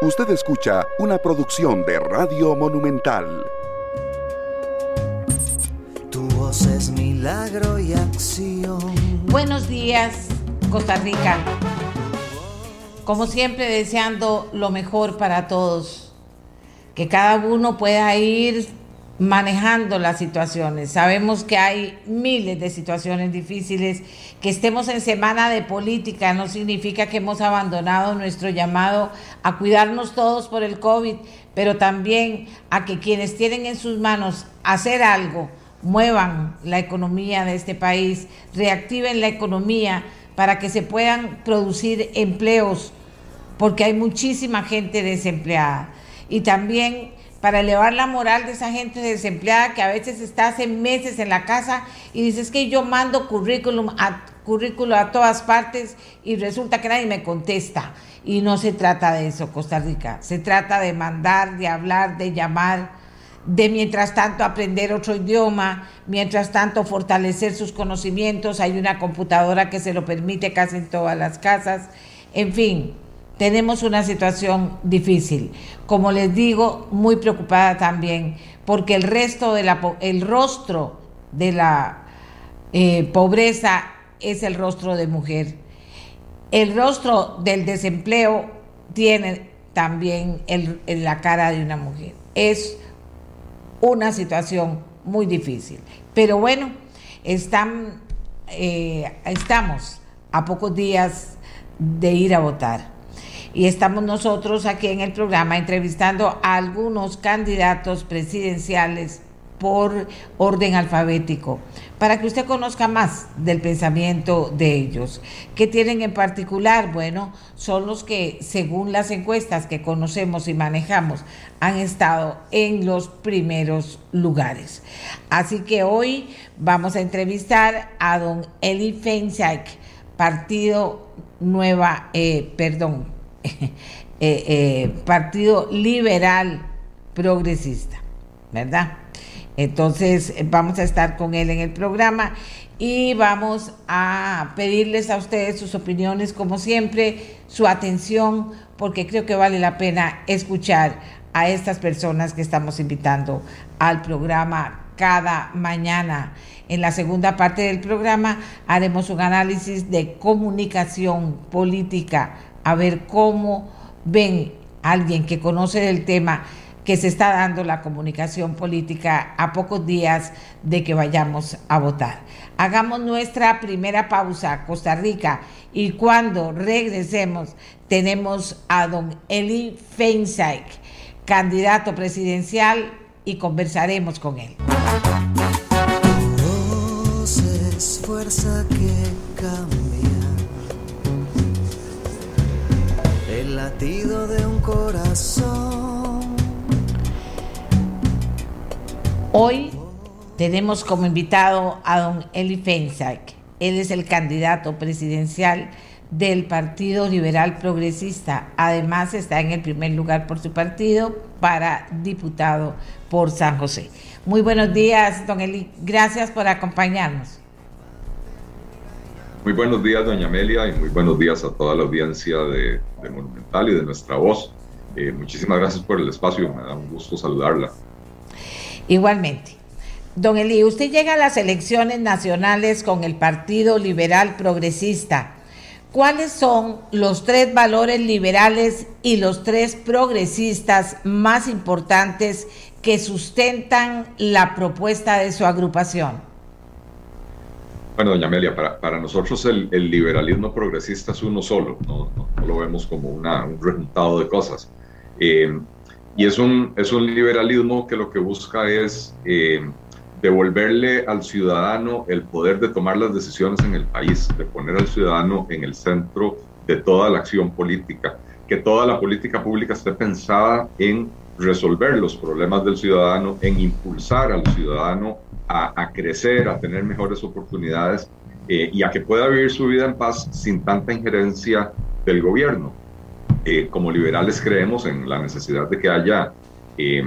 Usted escucha una producción de Radio Monumental. Tu voz es milagro y acción. Buenos días, Costa Rica. Como siempre, deseando lo mejor para todos. Que cada uno pueda ir manejando las situaciones. Sabemos que hay miles de situaciones difíciles. Que estemos en semana de política no significa que hemos abandonado nuestro llamado a cuidarnos todos por el COVID, pero también a que quienes tienen en sus manos hacer algo, muevan la economía de este país, reactiven la economía para que se puedan producir empleos, porque hay muchísima gente desempleada. Y también para elevar la moral de esa gente desempleada que a veces está hace meses en la casa y dices que yo mando currículum a, currículo a todas partes y resulta que nadie me contesta. Y no se trata de eso, Costa Rica. Se trata de mandar, de hablar, de llamar, de mientras tanto aprender otro idioma, mientras tanto fortalecer sus conocimientos. Hay una computadora que se lo permite casi en todas las casas. En fin, tenemos una situación difícil. Como les digo, muy preocupada también, porque el resto de la el rostro de la eh, pobreza es el rostro de mujer. El rostro del desempleo tiene también la cara de una mujer. Es una situación muy difícil. Pero bueno, eh, estamos a pocos días de ir a votar y estamos nosotros aquí en el programa entrevistando a algunos candidatos presidenciales por orden alfabético, para que usted conozca más del pensamiento de ellos. ¿Qué tienen en particular? Bueno, son los que, según las encuestas que conocemos y manejamos, han estado en los primeros lugares. Así que hoy vamos a entrevistar a don Eli Feinsack, Partido Nueva, eh, perdón, eh, eh, Partido Liberal Progresista, ¿verdad? Entonces vamos a estar con él en el programa y vamos a pedirles a ustedes sus opiniones, como siempre, su atención, porque creo que vale la pena escuchar a estas personas que estamos invitando al programa cada mañana. En la segunda parte del programa haremos un análisis de comunicación política a ver cómo ven alguien que conoce del tema que se está dando la comunicación política a pocos días de que vayamos a votar. Hagamos nuestra primera pausa, Costa Rica, y cuando regresemos tenemos a don Eli Feinsack, candidato presidencial, y conversaremos con él. Latido de un corazón. Hoy tenemos como invitado a don Eli Feinsack. Él es el candidato presidencial del Partido Liberal Progresista. Además está en el primer lugar por su partido para diputado por San José. Muy buenos días, don Eli. Gracias por acompañarnos. Muy buenos días, doña Amelia, y muy buenos días a toda la audiencia de, Monumental y de nuestra voz. Eh, muchísimas gracias por el espacio, me da un gusto saludarla. Igualmente. Don Eli, usted llega a las elecciones nacionales con el Partido Liberal Progresista. ¿Cuáles son los tres valores liberales y los tres progresistas más importantes que sustentan la propuesta de su agrupación? Bueno, doña Amelia, para, para nosotros el, el, liberalismo progresista es uno solo, no, no, lo vemos como una, un resultado de cosas. Eh, y es un, es un liberalismo que lo que busca es eh, devolverle al ciudadano el poder de tomar las decisiones en el país, de poner al ciudadano en el centro de toda la acción política, que toda la política pública esté pensada en resolver los problemas del ciudadano, en impulsar al ciudadano a, crecer, a tener mejores oportunidades eh, y a que pueda vivir su vida en paz sin tanta injerencia del gobierno. Eh, como liberales creemos en la necesidad de que haya eh,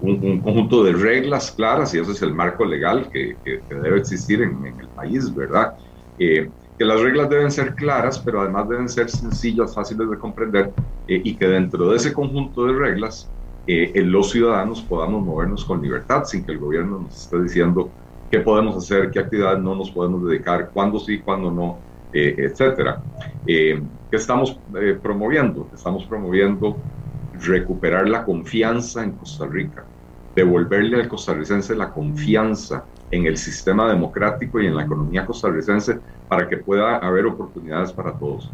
un, conjunto de reglas claras y ese es el marco legal que, debe existir en, el país, ¿verdad? que las reglas deben ser claras, pero además deben ser sencillas, fáciles de comprender y que dentro de ese conjunto de reglas eh, los ciudadanos podamos movernos con libertad sin que el gobierno nos esté diciendo qué podemos hacer, qué actividades no nos podemos dedicar, cuándo sí, cuándo no, eh, etcétera. ¿Qué estamos promoviendo? Estamos promoviendo recuperar la confianza en Costa Rica, devolverle al costarricense la confianza en el sistema democrático y en la economía costarricense para que pueda haber oportunidades para todos,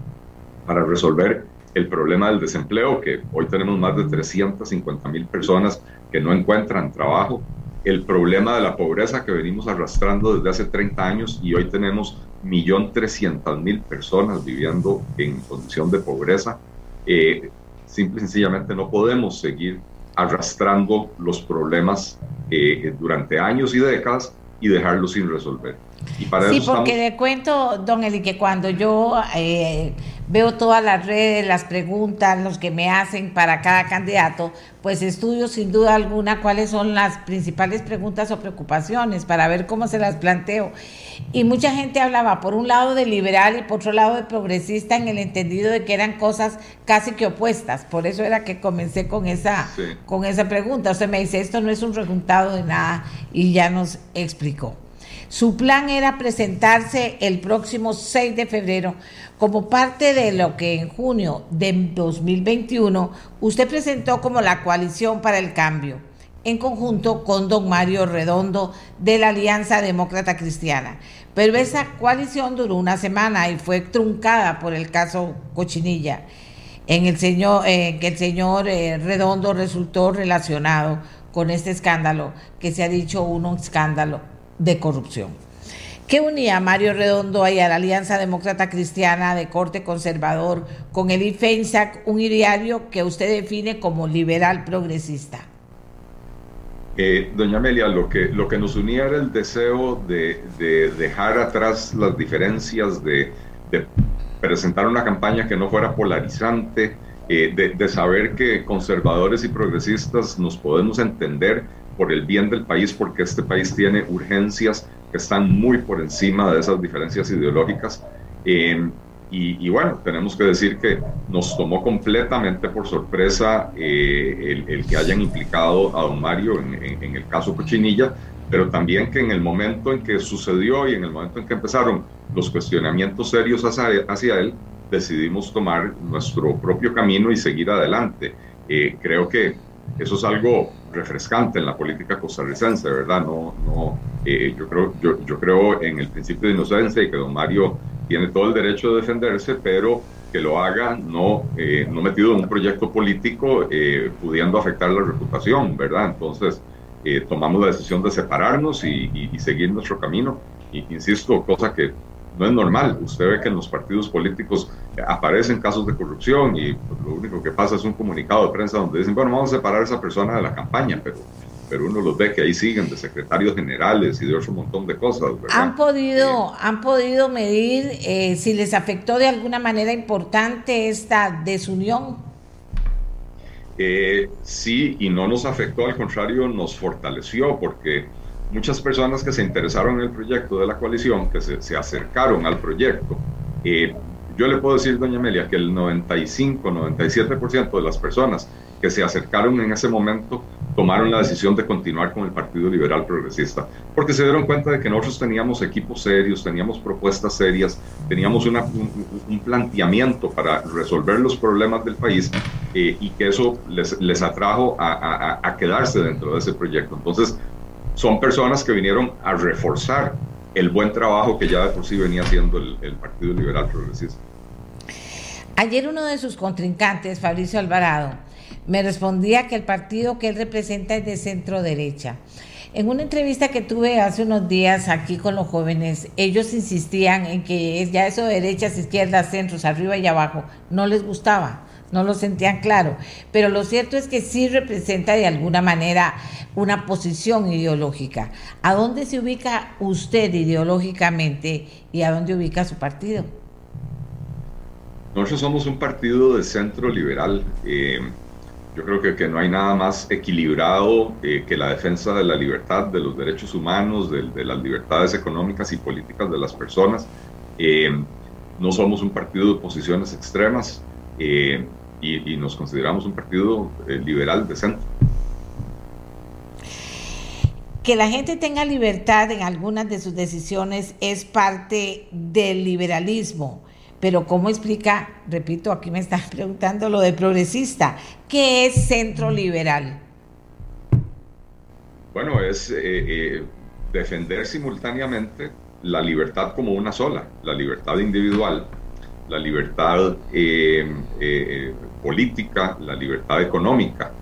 para resolver el problema del desempleo, que hoy tenemos más de 350 mil personas que no encuentran trabajo, el problema de la pobreza que venimos arrastrando desde hace 30 años y hoy tenemos 1.300.000 personas viviendo en condición de pobreza. Eh, simple y sencillamente no podemos seguir arrastrando los problemas eh, durante años y décadas y dejarlo sin resolver. Y para sí, porque le cuento, don Eli, que cuando yo eh, veo todas las redes, las preguntas, los que me hacen para cada candidato, pues estudio sin duda alguna cuáles son las principales preguntas o preocupaciones para ver cómo se las planteo. Y mucha gente hablaba por un lado de liberal y por otro lado de progresista en el entendido de que eran cosas casi que opuestas. Por eso era que comencé con esa, con esa pregunta. Usted me dice, esto no es un resultado de nada y ya nos explicó. Su plan era presentarse el próximo 6 de febrero como parte de lo que en junio de 2021 usted presentó como la coalición para el cambio, en conjunto con don Mario Redondo de la Alianza Demócrata Cristiana. Pero esa coalición duró una semana y fue truncada por el caso Cochinilla, en el señor, que el señor eh, Redondo resultó relacionado con este escándalo, que se ha dicho un escándalo de corrupción. ¿Qué unía a Mario Redondo y a la Alianza Demócrata Cristiana de corte conservador con el IFENSAC, un ideario que usted define como liberal progresista? Eh, doña Amelia, lo que, lo que nos unía era el deseo de, dejar atrás las diferencias, de, presentar una campaña que no fuera polarizante, eh, de, saber que conservadores y progresistas nos podemos entender por el bien del país, porque este país tiene urgencias que están muy por encima de esas diferencias ideológicas. Eh, y, bueno, tenemos que decir que nos tomó completamente por sorpresa eh, el, que hayan implicado a don Mario en, el caso Cochinilla, pero también que en el momento en que sucedió y en el momento en que empezaron los cuestionamientos serios hacia, hacia él, decidimos tomar nuestro propio camino y seguir adelante. Eh, creo que eso es algo refrescante en la política costarricense, ¿verdad? No, no, eh, yo, creo, yo, yo, creo en el principio de inocencia y que don Mario tiene todo el derecho de defenderse, pero que lo haga no, eh, no metido en un proyecto político eh, pudiendo afectar la reputación, ¿verdad? Entonces tomamos la decisión de separarnos y, y, seguir nuestro camino. Y insisto, cosa que no es normal. Usted ve que en los partidos políticos aparecen casos de corrupción y lo único que pasa es un comunicado de prensa donde dicen, bueno, vamos a separar a esa persona de la campaña, pero, pero uno los ve que ahí siguen de secretarios generales y de otro montón de cosas. ¿Han podido, ¿Han podido medir eh, si les afectó de alguna manera importante esta desunión? Eh, sí, y no nos afectó, al contrario, nos fortaleció porque muchas personas que se interesaron en el proyecto de la coalición, que se, acercaron al proyecto, eh, yo le puedo decir, doña Amelia, que el 95, 97% de las personas que se acercaron en ese momento tomaron la decisión de continuar con el Partido Liberal Progresista, porque se dieron cuenta de que nosotros teníamos equipos serios, teníamos propuestas serias, teníamos un, planteamiento para resolver los problemas del país eh, y que eso les, les atrajo a, a, quedarse dentro de ese proyecto. Entonces, son personas que vinieron a reforzar el buen trabajo que ya de por sí venía haciendo el, Partido Liberal Progresista. Ayer uno de sus contrincantes, Fabricio Alvarado, me respondía que el partido que él representa es de centro derecha. En una entrevista que tuve hace unos días aquí con los jóvenes, ellos insistían en que ya eso de derechas, izquierdas, centros, arriba y abajo, no les gustaba no lo sentían claro. Pero lo cierto es que sí representa de alguna manera una posición ideológica. ¿A dónde se ubica usted ideológicamente y a dónde ubica su partido? Nosotros somos un partido de centro liberal. Eh, yo creo que, no hay nada más equilibrado eh, que la defensa de la libertad, de los derechos humanos, de, de las libertades económicas y políticas de las personas no somos un partido de posiciones extremas y, y, nos consideramos un partido liberal de centro que la gente tenga libertad en algunas de sus decisiones es parte del liberalismo. Pero ¿cómo explica, repito, aquí me están preguntando lo de progresista, ¿qué es centro liberal? Bueno, es eh, eh, defender simultáneamente la libertad como una sola, la libertad individual, la libertad eh, política, la libertad económica,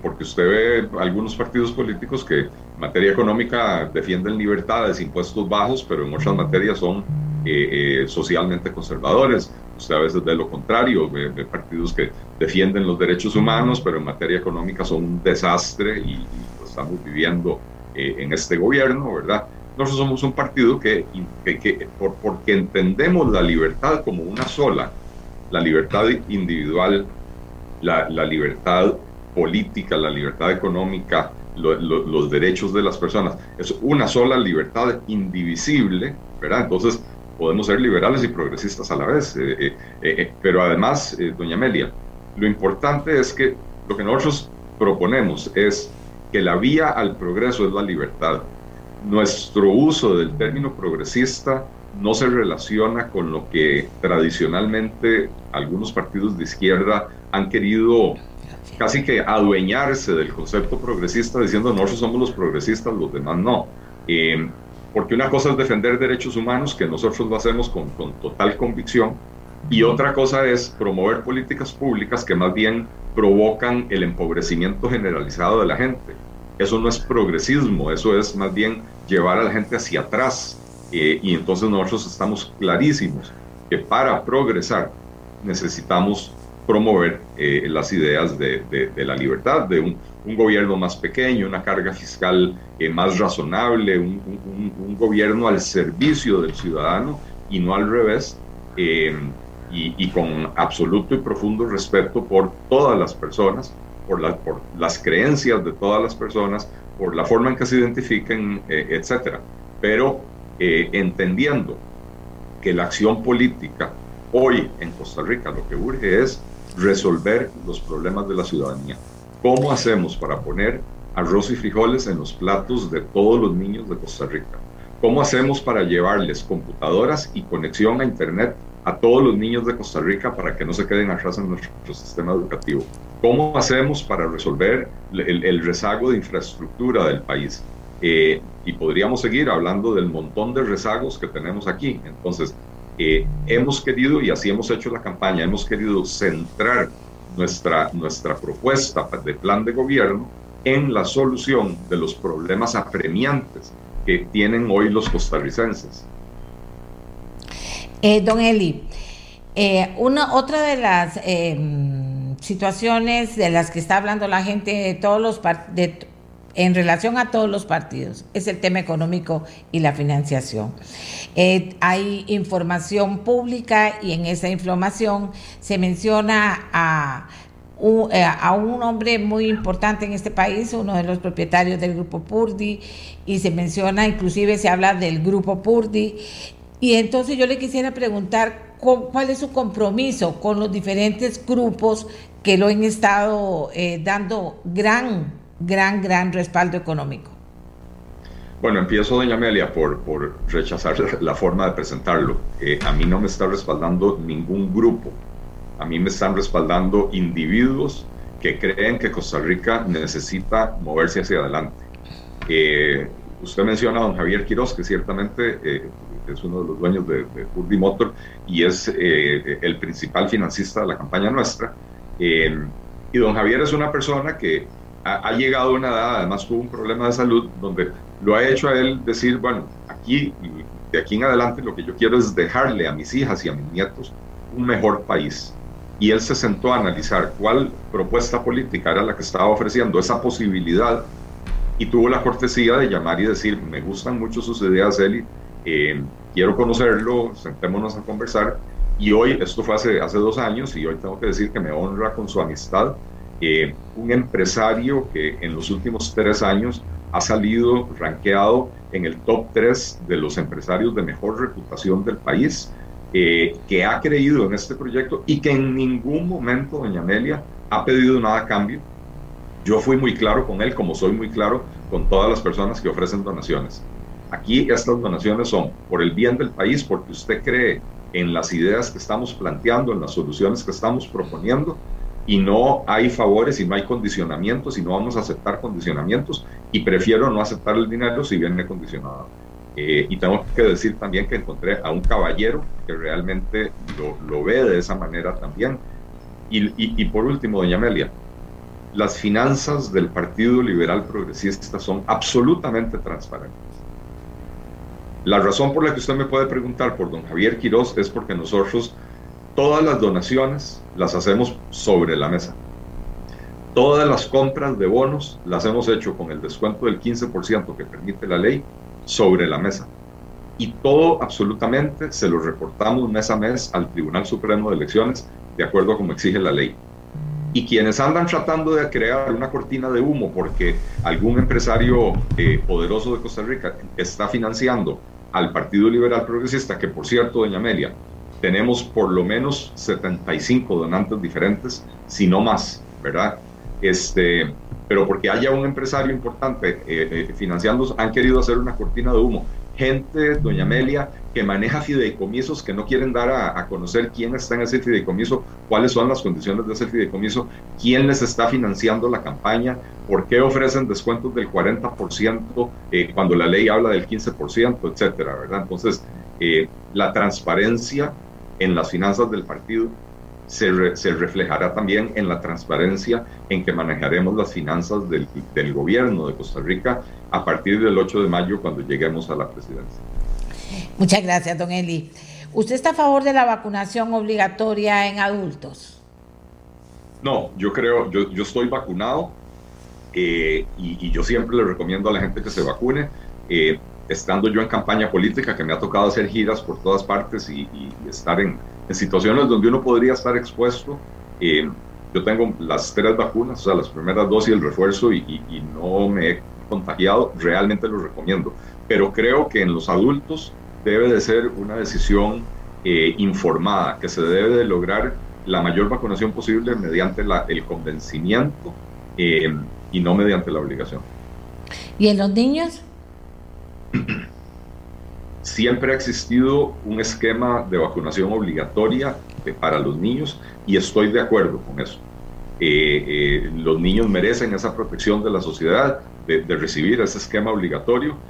porque usted ve algunos partidos políticos que en materia económica defienden libertades, impuestos bajos, pero en otras materias son eh, eh, socialmente conservadores. Usted a veces ve lo contrario, ve, partidos que defienden los derechos humanos, pero en materia económica son un desastre y, lo estamos viviendo eh, en este gobierno, ¿verdad? Nosotros somos un partido que, que, por, porque entendemos la libertad como una sola, la libertad individual, la, la libertad política, la libertad económica, los derechos de las personas. Es una sola libertad indivisible, ¿verdad? Entonces, podemos ser liberales y progresistas a la vez. Eh, eh, eh, pero además, doña Amelia, lo importante es que lo que nosotros proponemos es que la vía al progreso es la libertad. Nuestro uso del término progresista no se relaciona con lo que tradicionalmente algunos partidos de izquierda han querido casi que adueñarse del concepto progresista diciendo nosotros somos los progresistas, los demás no porque una cosa es defender derechos humanos, que nosotros lo hacemos con, total convicción, y otra cosa es promover políticas públicas que más bien provocan el empobrecimiento generalizado de la gente. Eso no es progresismo, eso es más bien llevar a la gente hacia atrás. Eh, y entonces nosotros estamos clarísimos que para progresar necesitamos promover eh, las ideas de, la libertad, de un, gobierno más pequeño, una carga fiscal eh, más razonable, un, gobierno al servicio del ciudadano y no al revés, eh, y, con absoluto y profundo respeto por todas las personas, por, por las creencias de todas las personas, por la forma en que se identifiquen, etcétera. Pero entendiendo que la acción política hoy en Costa Rica lo que urge es resolver los problemas de la ciudadanía. ¿Cómo hacemos para poner arroz y frijoles en los platos de todos los niños de Costa Rica? ¿Cómo hacemos para llevarles computadoras y conexión a Internet a todos los niños de Costa Rica para que no se queden atrás en nuestro, sistema educativo? ¿Cómo hacemos para resolver el, rezago de infraestructura del país? Eh, y podríamos seguir hablando del montón de rezagos que tenemos aquí. Entonces, eh, hemos querido, y así hemos hecho la campaña, hemos querido centrar nuestra, nuestra propuesta de plan de gobierno en la solución de los problemas apremiantes que tienen hoy los costarricenses. Eh, don Eli, una, otra de las situaciones de las que está hablando la gente de todos los de, en relación a todos los partidos es el tema económico y la financiación. Eh, hay información pública y en esa información se menciona a un, eh, a un hombre muy importante en este país, uno de los propietarios del grupo Purdi, y se menciona, inclusive se habla del grupo Purdi. Y entonces yo le quisiera preguntar cuál es su compromiso con los diferentes grupos que lo han estado eh, dando gran gran, gran respaldo económico. Bueno, empiezo, doña Amelia, por, por rechazar la forma de presentarlo. Eh, a mí no me está respaldando ningún grupo. A mí me están respaldando individuos que creen que Costa Rica necesita moverse hacia adelante. Eh, usted menciona a don Javier Quiroz, que ciertamente eh, es uno de los dueños de, de Motor y es el principal financista de la campaña nuestra. y don Javier es una persona que ha, llegado a una edad, además tuvo un problema de salud, donde lo ha hecho a él decir, bueno, aquí, de aquí en adelante lo que yo quiero es dejarle a mis hijas y a mis nietos un mejor país. Y él se sentó a analizar cuál propuesta política era la que estaba ofreciendo esa posibilidad y tuvo la cortesía de llamar y decir, me gustan mucho sus ideas, Eli, eh, quiero conocerlo, sentémonos a conversar. Y hoy, esto fue hace, hace dos años, y hoy tengo que decir que me honra con su amistad, un empresario que en los últimos tres años ha salido rankeado en el top 3 de los empresarios de mejor reputación del país, eh, que ha creído en este proyecto y que en ningún momento, doña Amelia, ha pedido nada a cambio. Yo fui muy claro con él, como soy muy claro con todas las personas que ofrecen donaciones. Aquí estas donaciones son por el bien del país, porque usted cree en las ideas que estamos planteando, en las soluciones que estamos proponiendo, y no hay favores y no hay condicionamientos y no vamos a aceptar condicionamientos y prefiero no aceptar el dinero si viene condicionado. Eh, y tengo que decir también que encontré a un caballero que realmente lo, lo ve de esa manera también. Y, y, y, por último, doña Amelia, las finanzas del Partido Liberal Progresista son absolutamente transparentes. La razón por la que usted me puede preguntar por don Javier Quiroz es porque nosotros todas las donaciones las hacemos sobre la mesa. Todas las compras de bonos las hemos hecho con el descuento del 15% que permite la ley sobre la mesa. Y todo absolutamente se lo reportamos mes a mes al Tribunal Supremo de Elecciones de acuerdo a como exige la ley. Y quienes andan tratando de crear una cortina de humo porque algún empresario eh, poderoso de Costa Rica está financiando al Partido Liberal Progresista, que por cierto, doña Amelia, tenemos por lo menos 75 donantes diferentes, si no más, ¿verdad? Este, pero porque haya un empresario importante eh, eh, financiando, han querido hacer una cortina de humo. Gente, doña Amelia, que maneja fideicomisos, que no quieren dar a, conocer quién está en ese fideicomiso, cuáles son las condiciones de ese fideicomiso, quién les está financiando la campaña, por qué ofrecen descuentos del 40% eh, cuando la ley habla del 15%, etcétera, ¿verdad? Entonces, la transparencia en las finanzas del partido se, reflejará también en la transparencia en que manejaremos las finanzas del, del, gobierno de Costa Rica a partir del 8 de mayo cuando lleguemos a la presidencia. Muchas gracias, don Eli. ¿Usted está a favor de la vacunación obligatoria en adultos? No, yo creo, yo, yo estoy vacunado eh, y, yo siempre le recomiendo a la gente que se vacune. Eh, estando yo en campaña política, que me ha tocado hacer giras por todas partes y, estar en, situaciones donde uno podría estar expuesto. Eh, yo tengo las tres vacunas, o sea, las primeras dos y el refuerzo, y, no me he contagiado, realmente lo recomiendo. Pero creo que en los adultos debe de ser una decisión eh, informada, que se debe de lograr la mayor vacunación posible mediante el convencimiento eh, y no mediante la obligación. ¿Y en los niños? Siempre ha existido un esquema de vacunación obligatoria eh, para los niños y estoy de acuerdo con eso. Eh, eh, los niños merecen esa protección de la sociedad, de, recibir ese esquema obligatorio.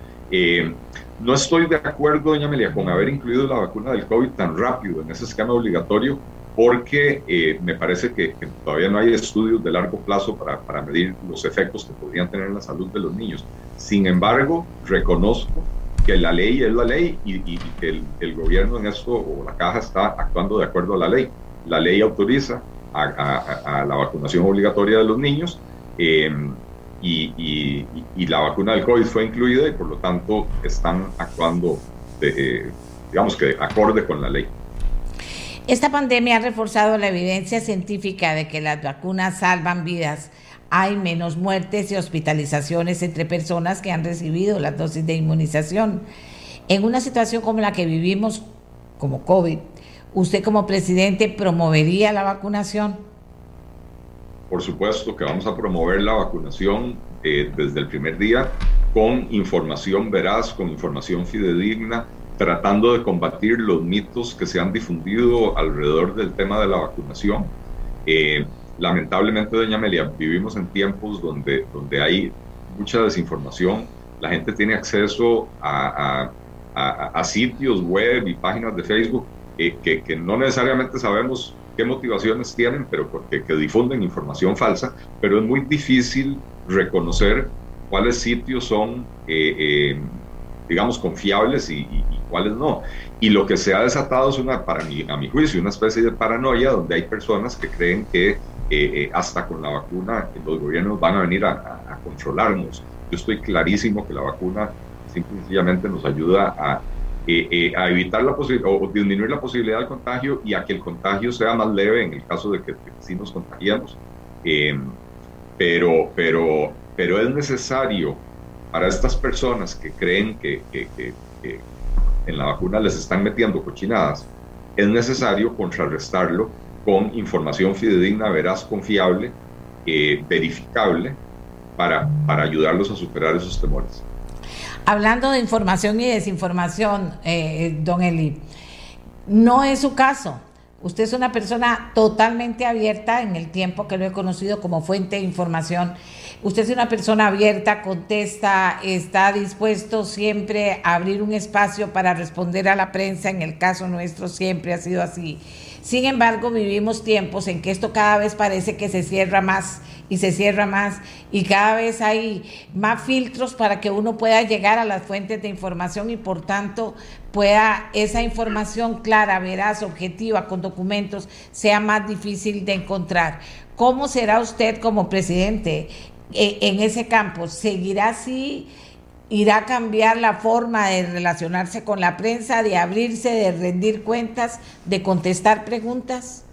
no estoy de acuerdo, doña Amelia, con haber incluido la vacuna del COVID tan rápido en ese esquema obligatorio, porque me parece que, todavía no hay estudios de largo plazo para, para medir los efectos que podrían tener en la salud de los niños. Sin embargo, reconozco que la ley es la ley y, que el, gobierno en esto o la caja está actuando de acuerdo a la ley. La ley autoriza a, la vacunación obligatoria de los niños eh, y, la vacuna del COVID fue incluida y por lo tanto están actuando, de, digamos que acorde con la ley. Esta pandemia ha reforzado la evidencia científica de que las vacunas salvan vidas hay menos muertes y hospitalizaciones entre personas que han recibido la dosis de inmunización. En una situación como la que vivimos, como COVID, ¿usted como presidente promovería la vacunación? Por supuesto que vamos a promover la vacunación eh, desde el primer día con información veraz, con información fidedigna, tratando de combatir los mitos que se han difundido alrededor del tema de la vacunación. Eh, lamentablemente, doña Amelia, vivimos en tiempos donde, donde hay mucha desinformación, la gente tiene acceso a, a, sitios web y páginas de Facebook eh, que, que, no necesariamente sabemos qué motivaciones tienen, pero porque que difunden información falsa, pero es muy difícil reconocer cuáles sitios son, eh, eh, digamos, confiables y, y, cuáles no. Y lo que se ha desatado es una, para mí, a mi juicio, una especie de paranoia donde hay personas que creen que eh, eh, hasta con la vacuna los gobiernos van a venir a, controlarnos. Yo estoy clarísimo que la vacuna simplemente nos ayuda a, eh, a evitar la posibilidad o disminuir la posibilidad del contagio y a que el contagio sea más leve en el caso de que, sí nos contagiamos. pero, pero, pero es necesario para estas personas que creen que, en la vacuna les están metiendo cochinadas, es necesario contrarrestarlo con información fidedigna, veraz, confiable, eh, verificable, para, para ayudarlos a superar esos temores. Hablando de información y desinformación, eh, don Eli, no es su caso. Usted es una persona totalmente abierta en el tiempo que lo he conocido como fuente de información. Usted es una persona abierta, contesta, está dispuesto siempre a abrir un espacio para responder a la prensa. En el caso nuestro siempre ha sido así. Sin embargo, vivimos tiempos en que esto cada vez parece que se cierra más y se cierra más y cada vez hay más filtros para que uno pueda llegar a las fuentes de información y por tanto pueda esa información clara, veraz, objetiva, con documentos, sea más difícil de encontrar. ¿Cómo será usted como presidente en ese campo? ¿Seguirá así? irá a cambiar la forma de relacionarse con la prensa, de abrirse, de rendir cuentas, de contestar preguntas?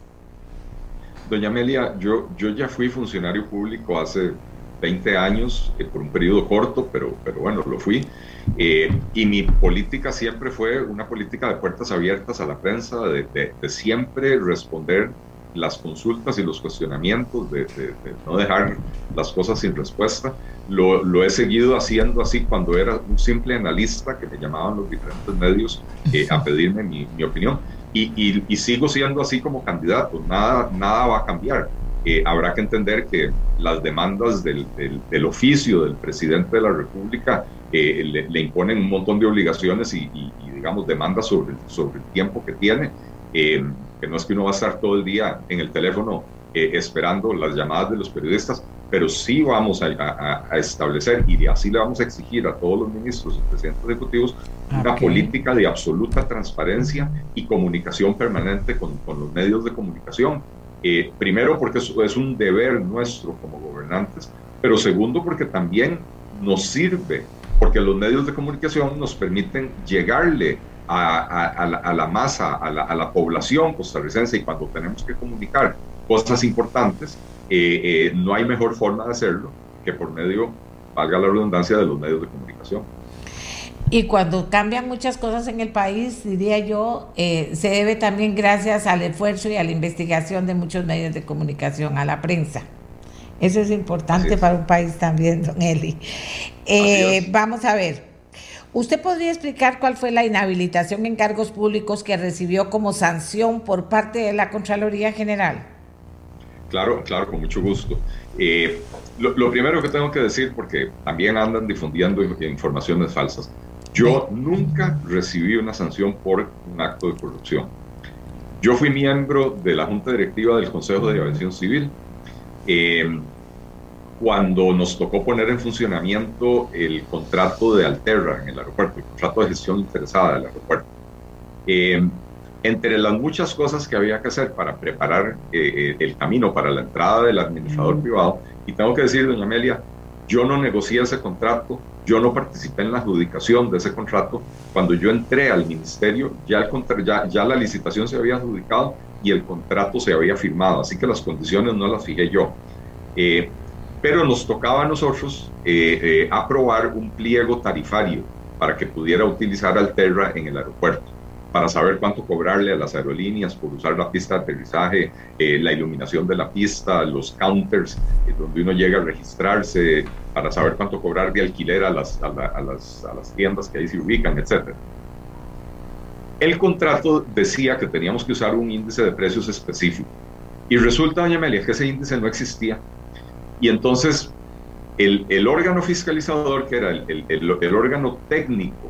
Doña Amelia, yo, yo ya fui funcionario público hace 20 años, eh, por un periodo corto, pero, pero bueno, lo fui. Eh, y mi política siempre fue una política de puertas abiertas a la prensa, de, de siempre responder las consultas y los cuestionamientos, de, no dejar las cosas sin respuesta. Lo, lo, he seguido haciendo así cuando era un simple analista que me llamaban los diferentes medios eh, a pedirme mi, mi opinión. Y, y, y, sigo siendo así como candidato, nada, nada va a cambiar. Eh, habrá que entender que las demandas del, del, oficio del presidente de la República eh, le, le, imponen un montón de obligaciones y, y digamos, demandas sobre, sobre el tiempo que tiene que no es que uno va a estar todo el día en el teléfono eh, esperando las llamadas de los periodistas, pero sí vamos a, establecer y así le vamos a exigir a todos los ministros y presidentes ejecutivos una política de absoluta transparencia y comunicación permanente con, con los medios de comunicación. Eh, primero porque eso es un deber nuestro como gobernantes, pero segundo porque también nos sirve, porque los medios de comunicación nos permiten llegarle a, la, masa, a la, población costarricense y cuando tenemos que comunicar cosas importantes, eh, eh, no hay mejor forma de hacerlo que por medio, valga la redundancia, de los medios de comunicación. Y cuando cambian muchas cosas en el país, diría yo, eh, se debe también gracias al esfuerzo y a la investigación de muchos medios de comunicación, a la prensa. Eso es importante para un país también, don Eli. vamos a ver. ¿Usted podría explicar cuál fue la inhabilitación en cargos públicos que recibió como sanción por parte de la Contraloría General? Claro, claro, con mucho gusto. Eh, lo, primero que tengo que decir, porque también andan difundiendo informaciones falsas, yo nunca recibí una sanción por un acto de corrupción. Yo fui miembro de la Junta Directiva del Consejo de Aviación Civil. Eh, cuando nos tocó poner en funcionamiento el contrato de Alterra en el aeropuerto, el contrato de gestión interesada del aeropuerto. Eh, entre las muchas cosas que había que hacer para preparar eh, el camino para la entrada del administrador privado, y tengo que decir, doña Amelia, yo no negocié ese contrato, yo no participé en la adjudicación de ese contrato. Cuando yo entré al ministerio, ya, el ya, ya la licitación se había adjudicado y el contrato se había firmado, así que las condiciones no las fijé yo. Eh, pero nos tocaba a nosotros eh, eh, aprobar un pliego tarifario para que pudiera utilizar Alterra en el aeropuerto, para saber cuánto cobrarle a las aerolíneas por usar la pista de aterrizaje, eh, la iluminación de la pista, los counters, donde uno llega a registrarse, para saber cuánto cobrar de alquiler a las, tiendas que ahí se ubican, etc. El contrato decía que teníamos que usar un índice de precios específico. Y resulta, doña Amelia, que ese índice no existía y entonces el, el órgano fiscalizador, que era el, el, órgano técnico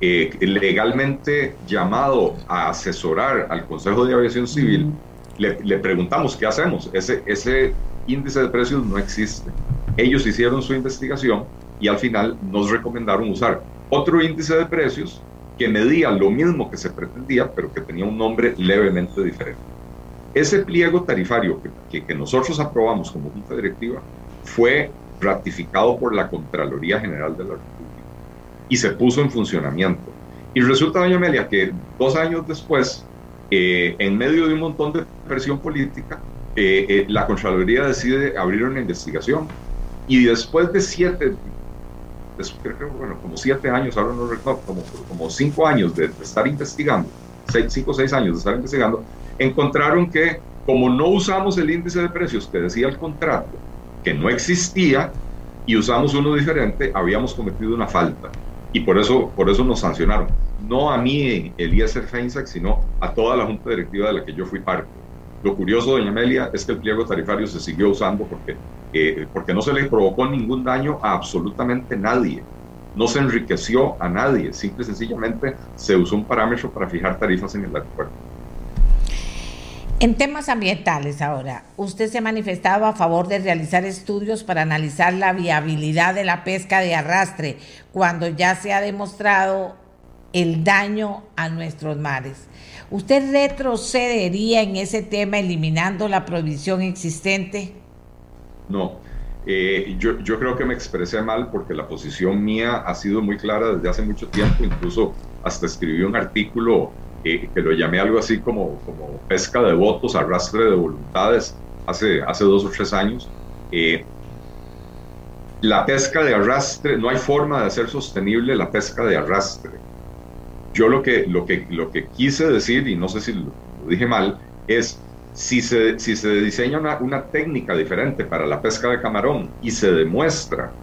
eh, legalmente llamado a asesorar al Consejo de Aviación Civil, le, le, preguntamos qué hacemos. Ese, ese índice de precios no existe. Ellos hicieron su investigación y al final nos recomendaron usar otro índice de precios que medía lo mismo que se pretendía, pero que tenía un nombre levemente diferente. Ese pliego tarifario que, que, nosotros aprobamos como Junta Directiva fue ratificado por la Contraloría General de la República y se puso en funcionamiento. Y resulta, doña Amelia, que dos años después, eh, en medio de un montón de presión política, eh, eh, la Contraloría decide abrir una investigación y después de siete, bueno, como siete años, ahora no recuerdo, como, como cinco años de, estar investigando, seis, cinco o seis años de estar investigando, encontraron que como no usamos el índice de precios que decía el contrato, que no existía, y usamos uno diferente, habíamos cometido una falta. Y por eso, por eso nos sancionaron. No a mí, Eliezer Feinsack, sino a toda la junta directiva de la que yo fui parte. Lo curioso, doña Amelia, es que el pliego tarifario se siguió usando porque, eh, porque no se le provocó ningún daño a absolutamente nadie. No se enriqueció a nadie. Simple y sencillamente se usó un parámetro para fijar tarifas en el aeropuerto. En temas ambientales ahora, usted se ha manifestado a favor de realizar estudios para analizar la viabilidad de la pesca de arrastre cuando ya se ha demostrado el daño a nuestros mares. ¿Usted retrocedería en ese tema eliminando la prohibición existente? No, eh, yo, yo creo que me expresé mal porque la posición mía ha sido muy clara desde hace mucho tiempo, incluso hasta escribí un artículo que lo llamé algo así como, como pesca de votos, arrastre de voluntades, hace, hace dos o tres años. Eh, la pesca de arrastre, no hay forma de hacer sostenible la pesca de arrastre. Yo lo que, lo que, lo que quise decir, y no sé si lo, dije mal, es si se, si se diseña una, una técnica diferente para la pesca de camarón y se demuestra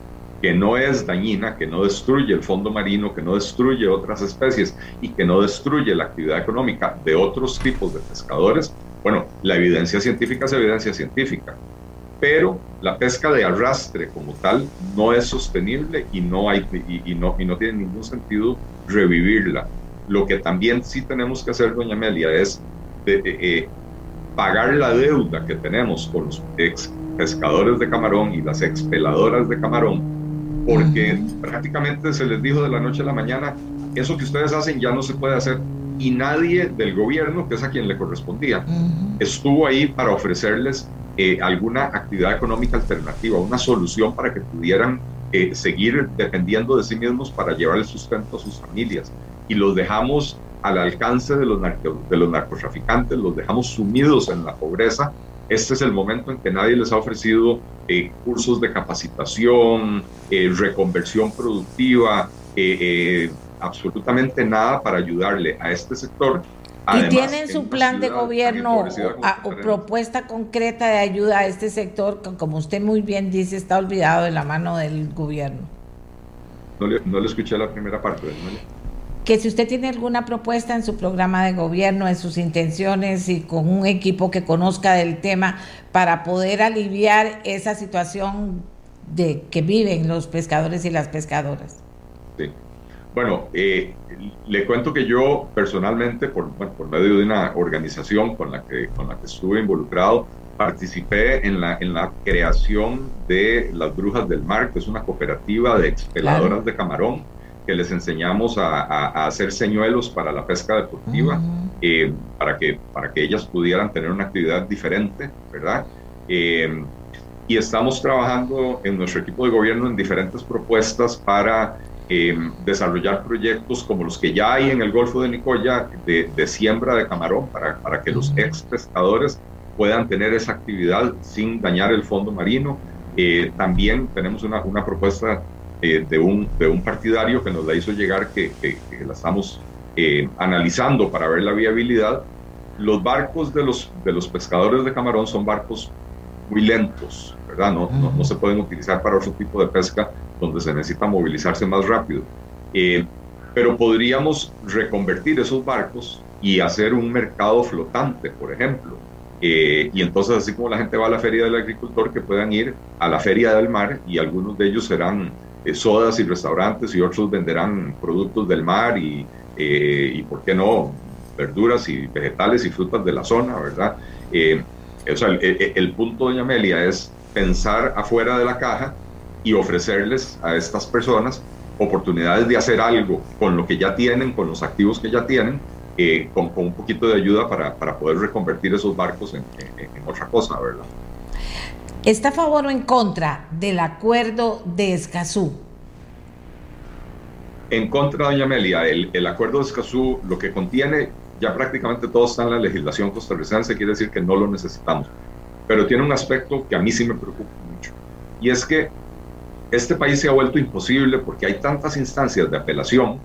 que no es dañina, que no destruye el fondo marino, que no destruye otras especies y que no destruye la actividad económica de otros tipos de pescadores, bueno, la evidencia científica es evidencia científica, pero la pesca de arrastre como tal no es sostenible y no, hay, y, no, y no tiene ningún sentido revivirla. Lo que también sí tenemos que hacer, doña Amelia, es eh, pagar la deuda que tenemos con los ex pescadores de camarón y las expeladoras de camarón porque prácticamente se les dijo de la noche a la mañana, eso que ustedes hacen ya no se puede hacer. Y nadie del gobierno, que es a quien le correspondía, estuvo ahí para ofrecerles eh, alguna actividad económica alternativa, una solución para que pudieran eh, seguir dependiendo de sí mismos para llevar el sustento a sus familias. Y los dejamos al alcance de los, de los narcotraficantes, los dejamos sumidos en la pobreza este es el momento en que nadie les ha ofrecido eh, cursos de capacitación, eh, reconversión productiva, eh, absolutamente nada para ayudarle a este sector. ¿Y tienen su plan de gobierno o propuesta concreta de ayuda a este sector que, como usted muy bien dice, está olvidado de la mano del gobierno? No le, no le escuché la primera parte. ¿no? Que si usted tiene alguna propuesta en su programa de gobierno, en sus intenciones y con un equipo que conozca del tema para poder aliviar esa situación de que viven los pescadores y las pescadoras. Sí. Bueno, eh, le cuento que yo personalmente, por, por medio de una organización con la, que, con la que estuve involucrado, participé en la, en la creación de las Brujas del Mar, que es una cooperativa de expeladoras de camarón que les enseñamos a, hacer señuelos para la pesca deportiva, eh, para, que, para que ellas pudieran tener una actividad diferente, ¿verdad? Eh, y estamos trabajando en nuestro equipo de gobierno en diferentes propuestas para eh, desarrollar proyectos como los que ya hay en el Golfo de Nicoya de, de siembra de camarón para, para que los ex pescadores puedan tener esa actividad sin dañar el fondo marino. también tenemos una, una propuesta eh, de, un, de un partidario que nos la hizo llegar, que, que, la estamos eh, analizando para ver la viabilidad. Los barcos de los, de los pescadores de camarón son barcos muy lentos, ¿verdad? No, no, se pueden utilizar para otro tipo de pesca donde se necesita movilizarse más rápido. Eh, pero podríamos reconvertir esos barcos y hacer un mercado flotante, por ejemplo. y entonces, así como la gente va a la feria del agricultor, que puedan ir a la feria del mar y algunos de ellos serán eh, sodas y restaurantes y otros venderán productos del mar y, eh, y, ¿por qué no?, verduras y vegetales y frutas de la zona, ¿verdad? Eh, el, punto, doña Amelia, es pensar afuera de la caja y ofrecerles a estas personas oportunidades de hacer algo con lo que ya tienen, con los activos que ya tienen, con, con, un poquito de ayuda para, para poder reconvertir esos barcos en, en, en otra cosa, ¿verdad? ¿Está a favor o en contra del acuerdo de Escazú? En contra, doña Amelia, el, acuerdo de Escazú lo que contiene, ya prácticamente todo está en la legislación costarricense, quiere decir que no lo necesitamos. Pero tiene un aspecto que a mí sí me preocupa mucho. Y es que este país se ha vuelto imposible porque hay tantas instancias de apelación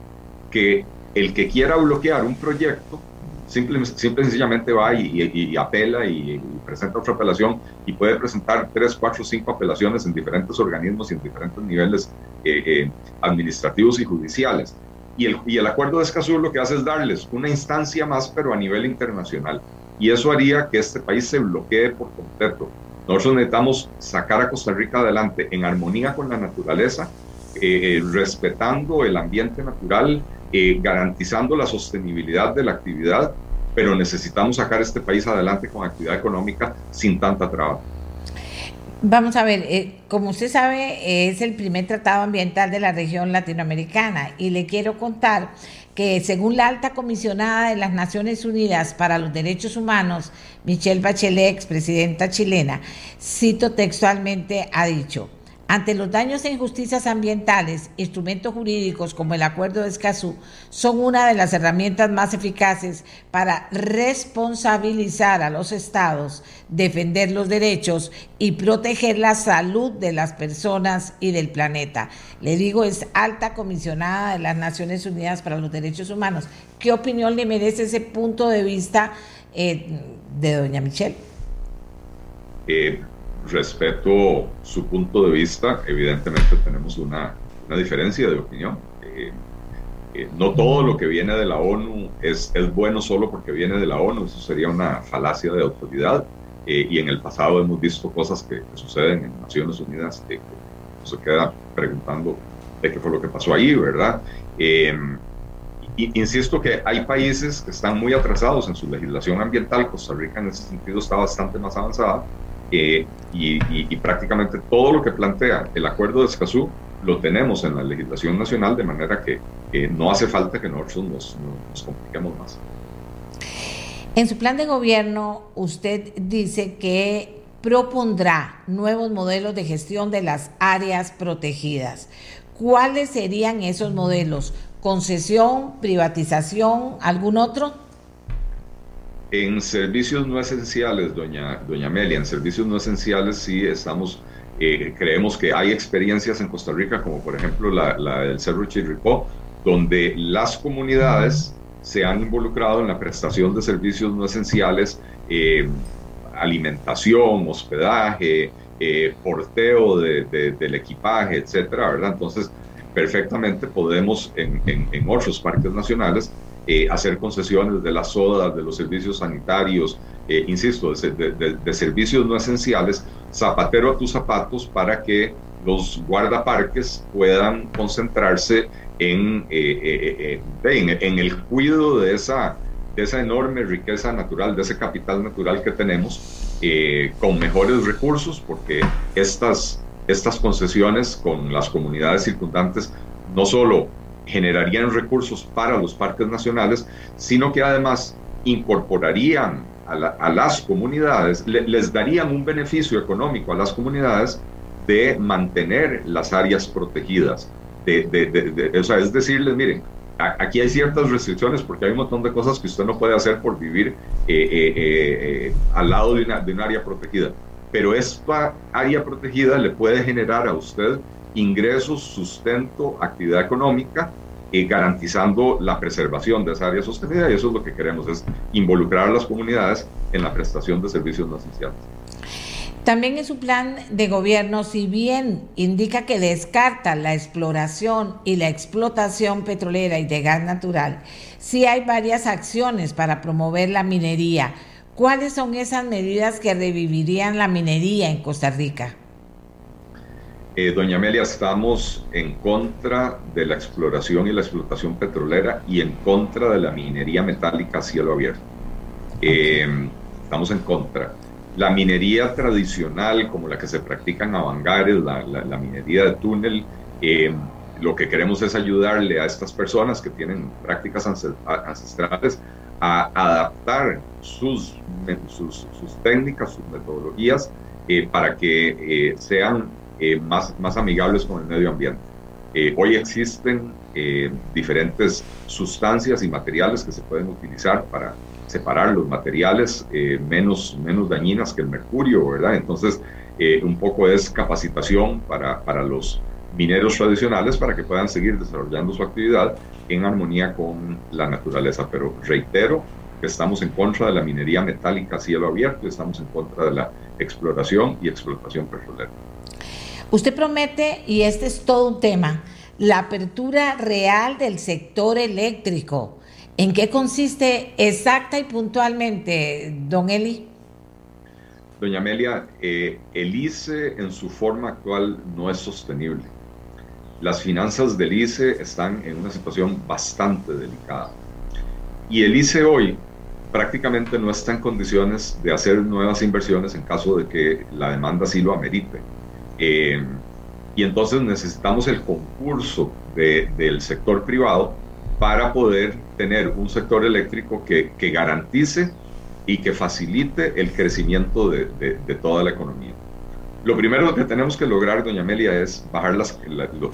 que el que quiera bloquear un proyecto simple, simple sencillamente va y, apela y, presenta otra apelación y puede presentar tres, cuatro, cinco apelaciones en diferentes organismos y en diferentes niveles eh, eh, administrativos y judiciales. Y el, y el acuerdo de Escazú lo que hace es darles una instancia más, pero a nivel internacional. Y eso haría que este país se bloquee por completo. Nosotros necesitamos sacar a Costa Rica adelante en armonía con la naturaleza, eh, respetando el ambiente natural, eh, garantizando la sostenibilidad de la actividad, pero necesitamos sacar este país adelante con actividad económica sin tanta traba. Vamos a ver, eh, como usted sabe, es el primer tratado ambiental de la región latinoamericana y le quiero contar que según la alta comisionada de las Naciones Unidas para los Derechos Humanos, Michelle Bachelet, expresidenta chilena, cito textualmente, ha dicho, ante los daños e injusticias ambientales, instrumentos jurídicos como el Acuerdo de Escazú son una de las herramientas más eficaces para responsabilizar a los estados, defender los derechos y proteger la salud de las personas y del planeta. Le digo, es alta comisionada de las Naciones Unidas para los Derechos Humanos. ¿Qué opinión le merece ese punto de vista eh, de doña Michelle? Eh, respeto su punto de vista, evidentemente tenemos una, una diferencia de opinión. Eh, eh, no todo lo que viene de la ONU es, es, bueno solo porque viene de la ONU, eso sería una falacia de autoridad. Eh, y en el pasado hemos visto cosas que, suceden en Naciones Unidas que, se queda preguntando de qué fue lo que pasó ahí, ¿verdad? insisto que hay países que están muy atrasados en su legislación ambiental, Costa Rica en ese sentido está bastante más avanzada, eh, y, prácticamente todo lo que plantea el acuerdo de Escazú lo tenemos en la legislación nacional, de manera que no hace falta que nosotros nos, nos compliquemos más. En su plan de gobierno, usted dice que propondrá nuevos modelos de gestión de las áreas protegidas. ¿Cuáles serían esos modelos? ¿Concesión, privatización, algún otro? En servicios no esenciales, doña, doña Amelia, en servicios no esenciales sí estamos, eh, creemos que hay experiencias en Costa Rica, como por ejemplo la, del Cerro Chirripó, donde las comunidades se han involucrado en la prestación de servicios no esenciales, eh, alimentación, hospedaje, eh, porteo de, del equipaje, etcétera, ¿verdad? Entonces, perfectamente podemos en, en otros parques nacionales eh, hacer concesiones de las sodas, de los servicios sanitarios, eh, insisto, de, servicios no esenciales, zapatero a tus zapatos para que los guardaparques puedan concentrarse en, eh, en, el cuidado de esa, de esa enorme riqueza natural, de ese capital natural que tenemos, con mejores recursos, porque estas, estas concesiones con las comunidades circundantes no solo generarían recursos para los parques nacionales, sino que además incorporarían a, las comunidades, les darían un beneficio económico a las comunidades de mantener las áreas protegidas. De, o sea, es decirles, miren, aquí hay ciertas restricciones porque hay un montón de cosas que usted no puede hacer por vivir eh, eh, eh, al lado de, una, de un área protegida. Pero esta área protegida le puede generar a usted ingresos, sustento, actividad económica, y garantizando la preservación de esa área sostenida y eso es lo que queremos, es involucrar a las comunidades en la prestación de servicios no. También en su plan de gobierno, si bien indica que descarta la exploración y la explotación petrolera y de gas natural, sí hay varias acciones para promover la minería. ¿Cuáles son esas medidas que revivirían la minería en Costa Rica? Eh, doña Amelia, estamos en contra de la exploración y la explotación petrolera y en contra de la minería metálica a cielo abierto. Em, estamos en contra. La minería tradicional, como la que se practica en Avangares, la, la, minería de túnel, em, lo que queremos es ayudarle a estas personas que tienen prácticas ancestrales a adaptar sus, sus, técnicas, sus metodologías eh, para que eh, sean eh, más, más amigables con el medio ambiente. Eh, hoy existen eh, diferentes sustancias y materiales que se pueden utilizar para separar los materiales menos, menos dañinas que el mercurio, ¿verdad? Entonces, un poco es capacitación para, para los, mineros tradicionales para que puedan seguir desarrollando su actividad en armonía con la naturaleza. Pero reitero que estamos en contra de la minería metálica a cielo abierto estamos en contra de la exploración y explotación petrolera. Usted promete, y este es todo un tema, la apertura real del sector eléctrico. ¿En qué consiste exacta y puntualmente, don Eli? Doña Amelia, eh, el ICE en su forma actual no es sostenible. Las finanzas del ICE están en una situación bastante delicada. Y el ICE hoy prácticamente no está en condiciones de hacer nuevas inversiones en caso de que la demanda sí lo amerite. Eh, y entonces necesitamos el concurso del sector privado para poder tener un sector eléctrico que, que garantice y que facilite el crecimiento de, de, toda la economía. Lo primero que tenemos que lograr, doña Amelia, es bajar las,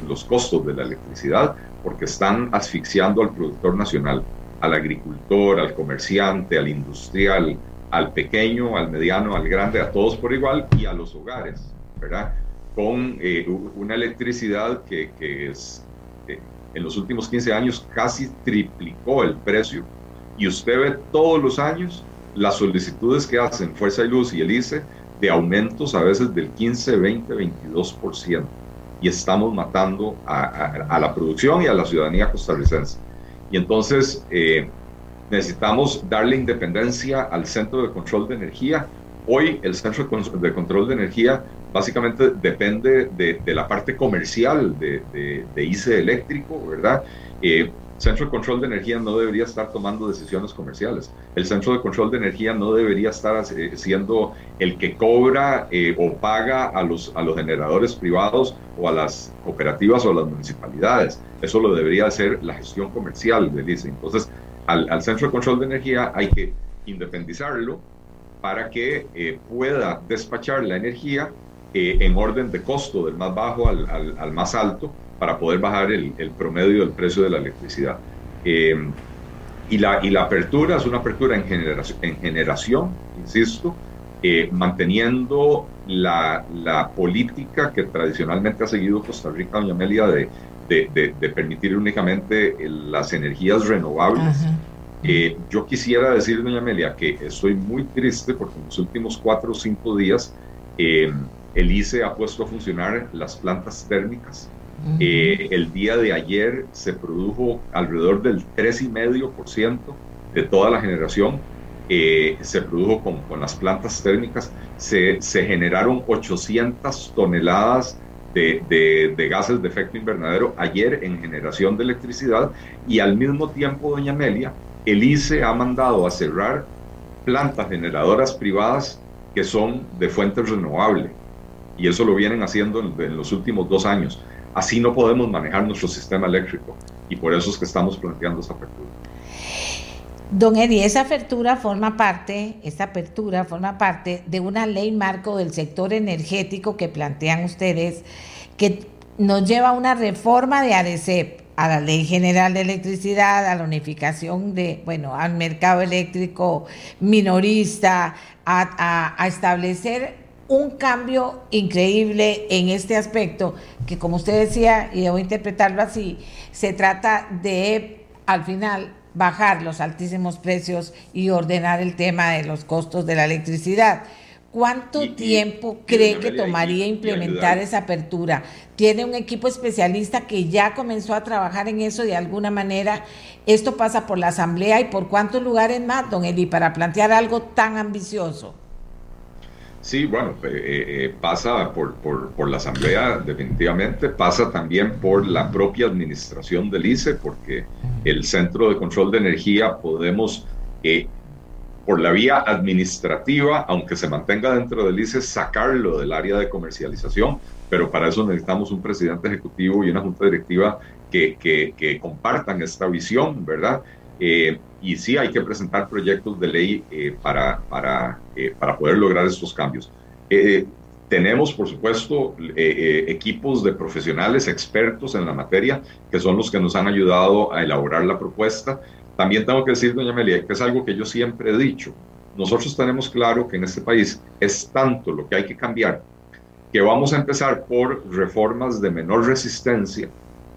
los, costos de la electricidad porque están asfixiando al productor nacional, al agricultor, al comerciante, al industrial, al pequeño, al mediano, al grande, a todos por igual y a los hogares, ¿verdad? Con eh, una electricidad que, que es, eh, en los últimos 15 años casi triplicó el precio y usted ve todos los años las solicitudes que hacen Fuerza y Luz y el ICE de aumentos a veces del 15, 20, 22%. Y estamos matando a, la producción y a la ciudadanía costarricense. Y entonces eh, necesitamos darle independencia al Centro de Control de Energía. Hoy el Centro de Control de Energía básicamente depende de, la parte comercial de, ICE eléctrico, ¿verdad? Eh, Centro de Control de Energía no debería estar tomando decisiones comerciales. El Centro de Control de Energía no debería estar eh, siendo el que cobra eh, o paga a los, a los generadores privados o a las cooperativas o a las municipalidades. Eso lo debería hacer la gestión comercial del ICE. Entonces, al, al Centro de Control de Energía hay que independizarlo para que eh, pueda despachar la energía en orden de costo del más bajo al, al, más alto para poder bajar el, promedio del precio de la electricidad. Eh, y, la, y la apertura es una apertura en generación, en generación insisto, eh, manteniendo la, la, política que tradicionalmente ha seguido Costa Rica, doña Amelia, de, de, de, permitir únicamente las energías renovables. Eh, yo quisiera decir, doña Amelia, que estoy muy triste porque en los últimos cuatro o cinco días el ICE ha puesto a funcionar las plantas térmicas eh, el día de ayer se produjo alrededor del 3,5% de toda la generación. Eh, se produjo con, con, las plantas térmicas. Se, se generaron 800 toneladas de, de, de, gases de efecto invernadero ayer en generación de electricidad y al mismo tiempo, doña Amelia, el ICE ha mandado a cerrar plantas generadoras privadas que son de fuentes renovables y eso lo vienen haciendo en los últimos dos años. Así no podemos manejar nuestro sistema eléctrico y por eso es que estamos planteando esa apertura. Don Eddie, esa apertura forma parte, esta apertura forma parte de una ley marco del sector energético que plantean ustedes, que nos lleva a una reforma de ADCEP, a la Ley General de Electricidad, a la unificación de, bueno, al mercado eléctrico minorista, a, establecer un cambio increíble en este aspecto, que como usted decía, y debo interpretarlo así, se trata de, al final, bajar los altísimos precios y ordenar el tema de los costos de la electricidad. ¿Cuánto tiempo cree que tomaría implementar esa apertura? ¿Tiene un equipo especialista que ya comenzó a trabajar en eso de alguna manera? ¿Esto pasa por la Asamblea y por cuántos lugares más, don Eli, para plantear algo tan ambicioso? Sí, bueno, eh, eh, pasa por, por, la Asamblea definitivamente, pasa también por la propia administración del ICE, porque el Centro de Control de Energía podemos, eh, por la vía administrativa, aunque se mantenga dentro del ICE, sacarlo del área de comercialización, pero para eso necesitamos un presidente ejecutivo y una junta directiva que, que, que compartan esta visión, ¿verdad? Eh, y sí hay que presentar proyectos de ley eh, para, para, eh, para, poder lograr estos cambios. tenemos, por supuesto, equipos de profesionales expertos en la materia que son los que nos han ayudado a elaborar la propuesta. También tengo que decir, doña Amelia, que es algo que yo siempre he dicho. Nosotros tenemos claro que en este país es tanto lo que hay que cambiar que vamos a empezar por reformas de menor resistencia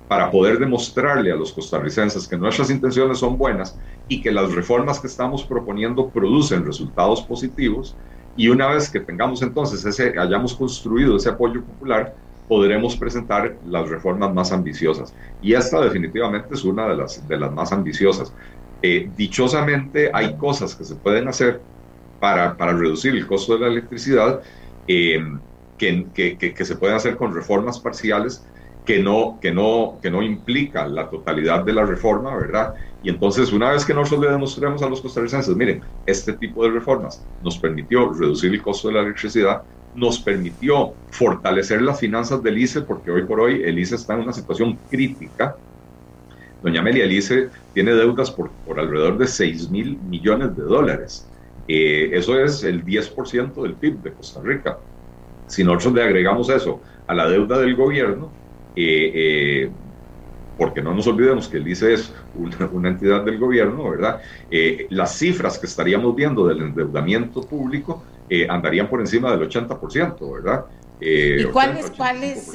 para poder demostrarle a los costarricenses que nuestras intenciones son buenas y que las reformas que estamos proponiendo producen resultados positivos. Y una vez que tengamos entonces ese, hayamos construido ese apoyo popular, podremos presentar las reformas más ambiciosas. Y esta definitivamente es una de las, de las más ambiciosas. Eh, dichosamente hay cosas que se pueden hacer para, para reducir el costo de la electricidad eh, que, que, que, se pueden hacer con reformas parciales que no, que, no, que no implica la totalidad de la reforma, ¿verdad? Y entonces, una vez que nosotros le demostremos a los costarricenses, miren, este tipo de reformas nos permitió reducir el costo de la electricidad, nos permitió fortalecer las finanzas del ICE, porque hoy por hoy el ICE está en una situación crítica. Doña Amelia, el ICE tiene deudas por, por alrededor de 6 mil millones de dólares. Eh, eso es el 10% del PIB de Costa Rica. Si nosotros le agregamos eso a la deuda del gobierno, eh, eh, porque no nos olvidemos que el ICE es una, entidad del gobierno, ¿verdad? Eh, las cifras que estaríamos viendo del endeudamiento público andarían por encima del 80%, ¿verdad? ¿Y cuáles, cuáles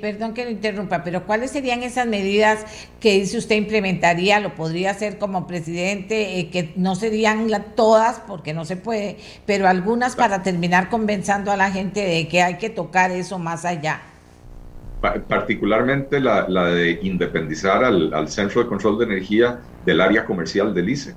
perdón que lo interrumpa, pero cuáles serían esas medidas que dice usted implementaría, lo podría hacer como presidente, que no serían todas porque no se puede, pero algunas para terminar convenciendo a la gente de que hay que tocar eso más allá? particularmente la, de independizar al, Centro de Control de Energía del área comercial del ICE.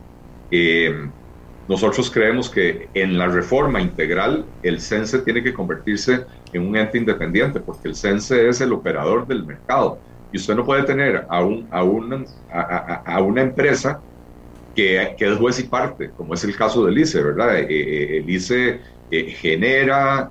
Eh, nosotros creemos que en la reforma integral el CENSE tiene que convertirse en un ente independiente porque el CENSE es el operador del mercado y usted no puede tener a, un, a, una, a, una empresa que, es juez y parte, como es el caso del ICE, ¿verdad? Eh, eh, el ICE genera,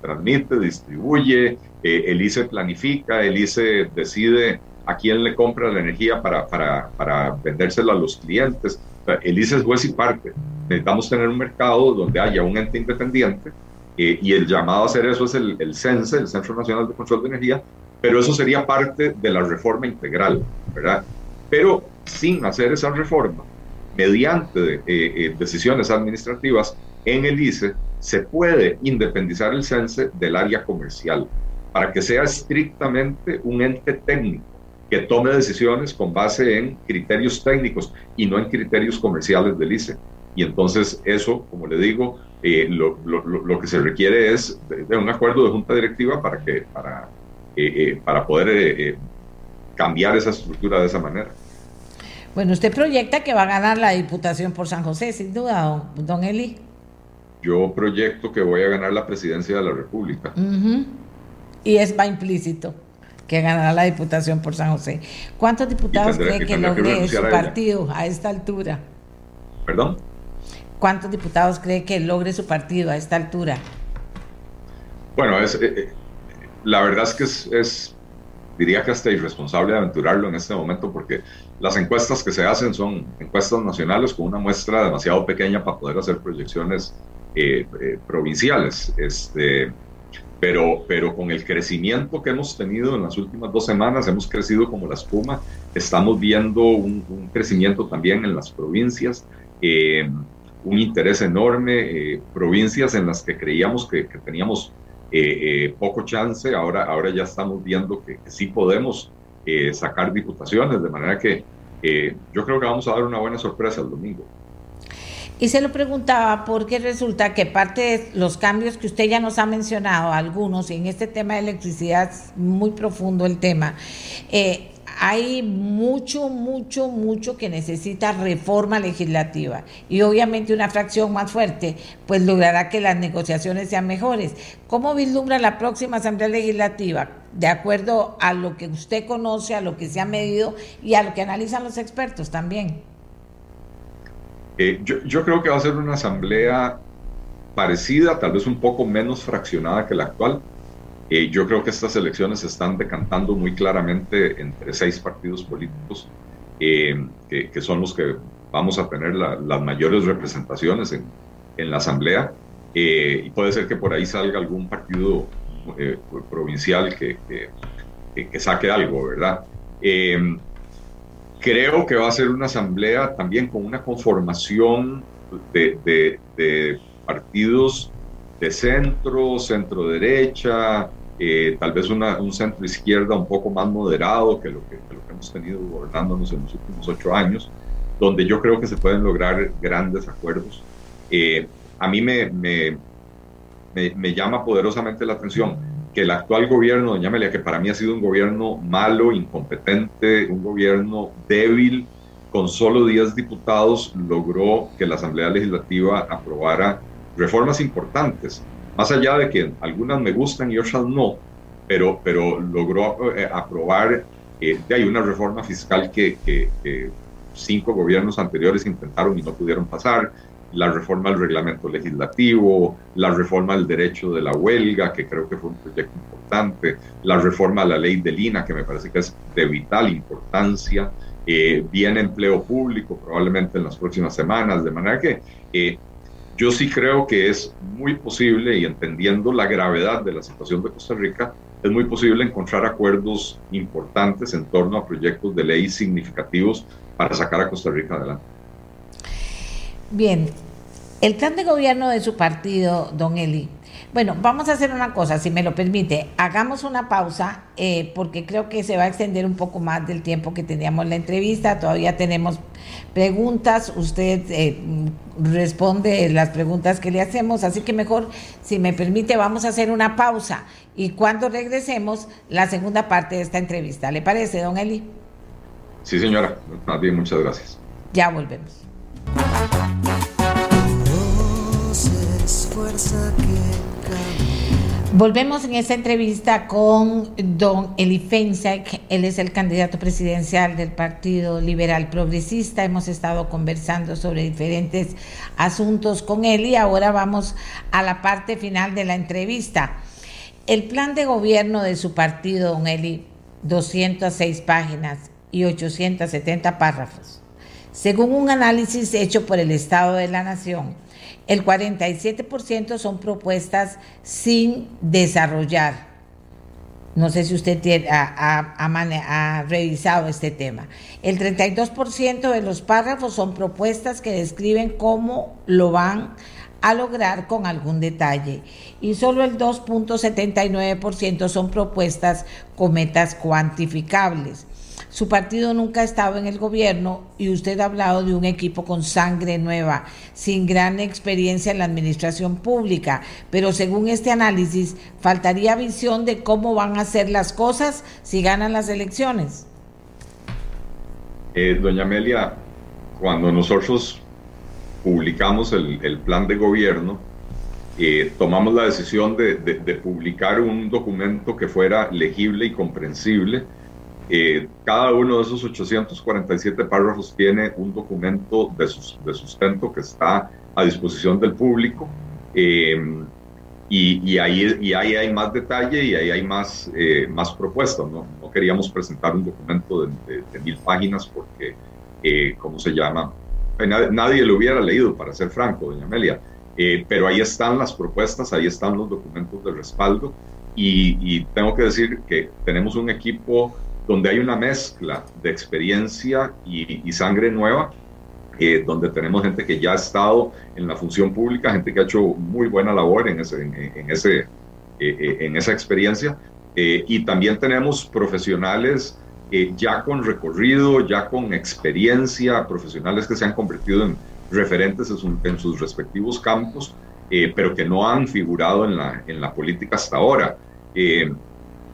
transmite, distribuye, eh, el ICE planifica, el ICE decide a quién le compra la energía para, para, para vendérsela a los clientes. El ICE es juez y parte. Necesitamos tener un mercado donde haya un ente independiente eh, y el llamado a hacer eso es el, el CENSE, el Centro Nacional de Control de Energía, pero eso sería parte de la reforma integral, ¿verdad? Pero sin hacer esa reforma, mediante eh, decisiones administrativas en el ICE, se puede independizar el CENSE del área comercial para que sea estrictamente un ente técnico que tome decisiones con base en criterios técnicos y no en criterios comerciales del ICE. Y entonces eso, como le digo, eh, lo, lo, lo, que se requiere es de, un acuerdo de junta directiva para, que, para, eh, eh, para poder cambiar esa estructura de esa manera. Bueno, usted proyecta que va a ganar la Diputación por San José, sin duda, don, Eli. Yo proyecto que voy a ganar la presidencia de la República y es va implícito que ganará la diputación por San José. ¿Cuántos diputados cree que, logre su partido a esta altura? ¿Perdón? ¿Cuántos diputados cree que logre su partido a esta altura? Bueno, es, eh, eh, la verdad es que es, diría que hasta irresponsable aventurarlo en este momento porque las encuestas que se hacen son encuestas nacionales con una muestra demasiado pequeña para poder hacer proyecciones eh, provinciales. Este, pero, pero con el crecimiento que hemos tenido en las últimas dos semanas, hemos crecido como la espuma, estamos viendo un, crecimiento también en las provincias, eh, un interés enorme, eh, provincias en las que creíamos que, teníamos eh, poco chance, ahora, ahora ya estamos viendo que, que sí podemos sacar diputaciones, de manera que yo creo que vamos a dar una buena sorpresa el domingo. Y se lo preguntaba porque resulta que parte de los cambios que usted ya nos ha mencionado, algunos, y en este tema de electricidad es muy profundo el tema, eh, hay mucho, mucho, mucho que necesita reforma legislativa y obviamente una fracción más fuerte pues logrará que las negociaciones sean mejores. ¿Cómo vislumbra la próxima Asamblea Legislativa? De acuerdo a lo que usted conoce, a lo que se ha medido y a lo que analizan los expertos también. Eh, yo, creo que va a ser una asamblea parecida, tal vez un poco menos fraccionada que la actual. Eh, yo creo que estas elecciones se están decantando muy claramente entre seis partidos políticos, eh, que, son los que vamos a tener las mayores representaciones en, en la asamblea. y puede ser que por ahí salga algún partido provincial que, que, saque algo, ¿verdad? Creo que va a ser una asamblea también con una conformación de, partidos de centro, centro derecha, eh, tal vez una, un centro izquierda un poco más moderado que lo que, lo que hemos tenido gobernándonos en los últimos ocho años, donde yo creo que se pueden lograr grandes acuerdos. Eh, a mí me, me, me, llama poderosamente la atención que el actual gobierno, doña Amelia, que para mí ha sido un gobierno malo, incompetente, un gobierno débil, con solo 10 diputados, logró que la Asamblea Legislativa aprobara reformas importantes, más allá de que algunas me gustan y otras no, pero, pero logró eh, aprobar eh, hay una reforma fiscal que, que cinco gobiernos anteriores intentaron y no pudieron pasar, la reforma del reglamento legislativo, la reforma del derecho de la huelga, que creo que fue un proyecto importante, la reforma de la ley de Lina, que me parece que es de vital importancia, eh, viene empleo público probablemente en las próximas semanas, de manera que eh, yo sí creo que es muy posible, y entendiendo la gravedad de la situación de Costa Rica, es muy posible encontrar acuerdos importantes en torno a proyectos de ley significativos para sacar a Costa Rica adelante. Bien, el plan de gobierno de su partido, don Eli. Bueno, vamos a hacer una cosa, si me lo permite. Hagamos una pausa eh, porque creo que se va a extender un poco más del tiempo que teníamos la entrevista. Todavía tenemos preguntas. Usted eh, responde las preguntas que le hacemos. Así que mejor, si me permite, vamos a hacer una pausa. Y cuando regresemos, la segunda parte de esta entrevista. ¿Le parece, don Eli? Sí, señora. Más bien, muchas gracias. Ya volvemos. Volvemos en esta entrevista con don Eli Feinsack. Él es el candidato presidencial del Partido Liberal Progresista. Hemos estado conversando sobre diferentes asuntos con él y ahora vamos a la parte final de la entrevista. El plan de gobierno de su partido, don Eli, 206 páginas y 870 párrafos. Según un análisis hecho por el Estado de la Nación, el 47% son propuestas sin desarrollar. No sé si usted ha, revisado este tema. El 32% de los párrafos son propuestas que describen cómo lo van a lograr con algún detalle. Y solo el 2.79% son propuestas con metas cuantificables. Su partido nunca ha estado en el gobierno y usted ha hablado de un equipo con sangre nueva, sin gran experiencia en la administración pública, pero según este análisis, faltaría visión de cómo van a ser las cosas si ganan las elecciones. Eh, doña Amelia, cuando nosotros publicamos el, plan de gobierno, eh, tomamos la decisión de publicar un documento que fuera legible y comprensible eh, cada uno de esos 847 párrafos tiene un documento de, sustento que está a disposición del público. Eh, y, ahí, y ahí hay más detalle y ahí hay más, eh, más propuestas. ¿no? no queríamos presentar un documento de, mil páginas porque, ¿cómo se llama? Nadie, lo hubiera leído, para ser franco, doña Amelia. pero ahí están las propuestas, ahí están los documentos de respaldo. Y, y tengo que decir que tenemos un equipo donde hay una mezcla de experiencia y, sangre nueva, eh, donde tenemos gente que ya ha estado en la función pública, gente que ha hecho muy buena labor en, ese, en, ese, eh, eh, en esa experiencia, y también tenemos profesionales ya con recorrido, ya con experiencia, profesionales que se han convertido en referentes en, sus respectivos campos, pero que no han figurado en la, en la política hasta ahora.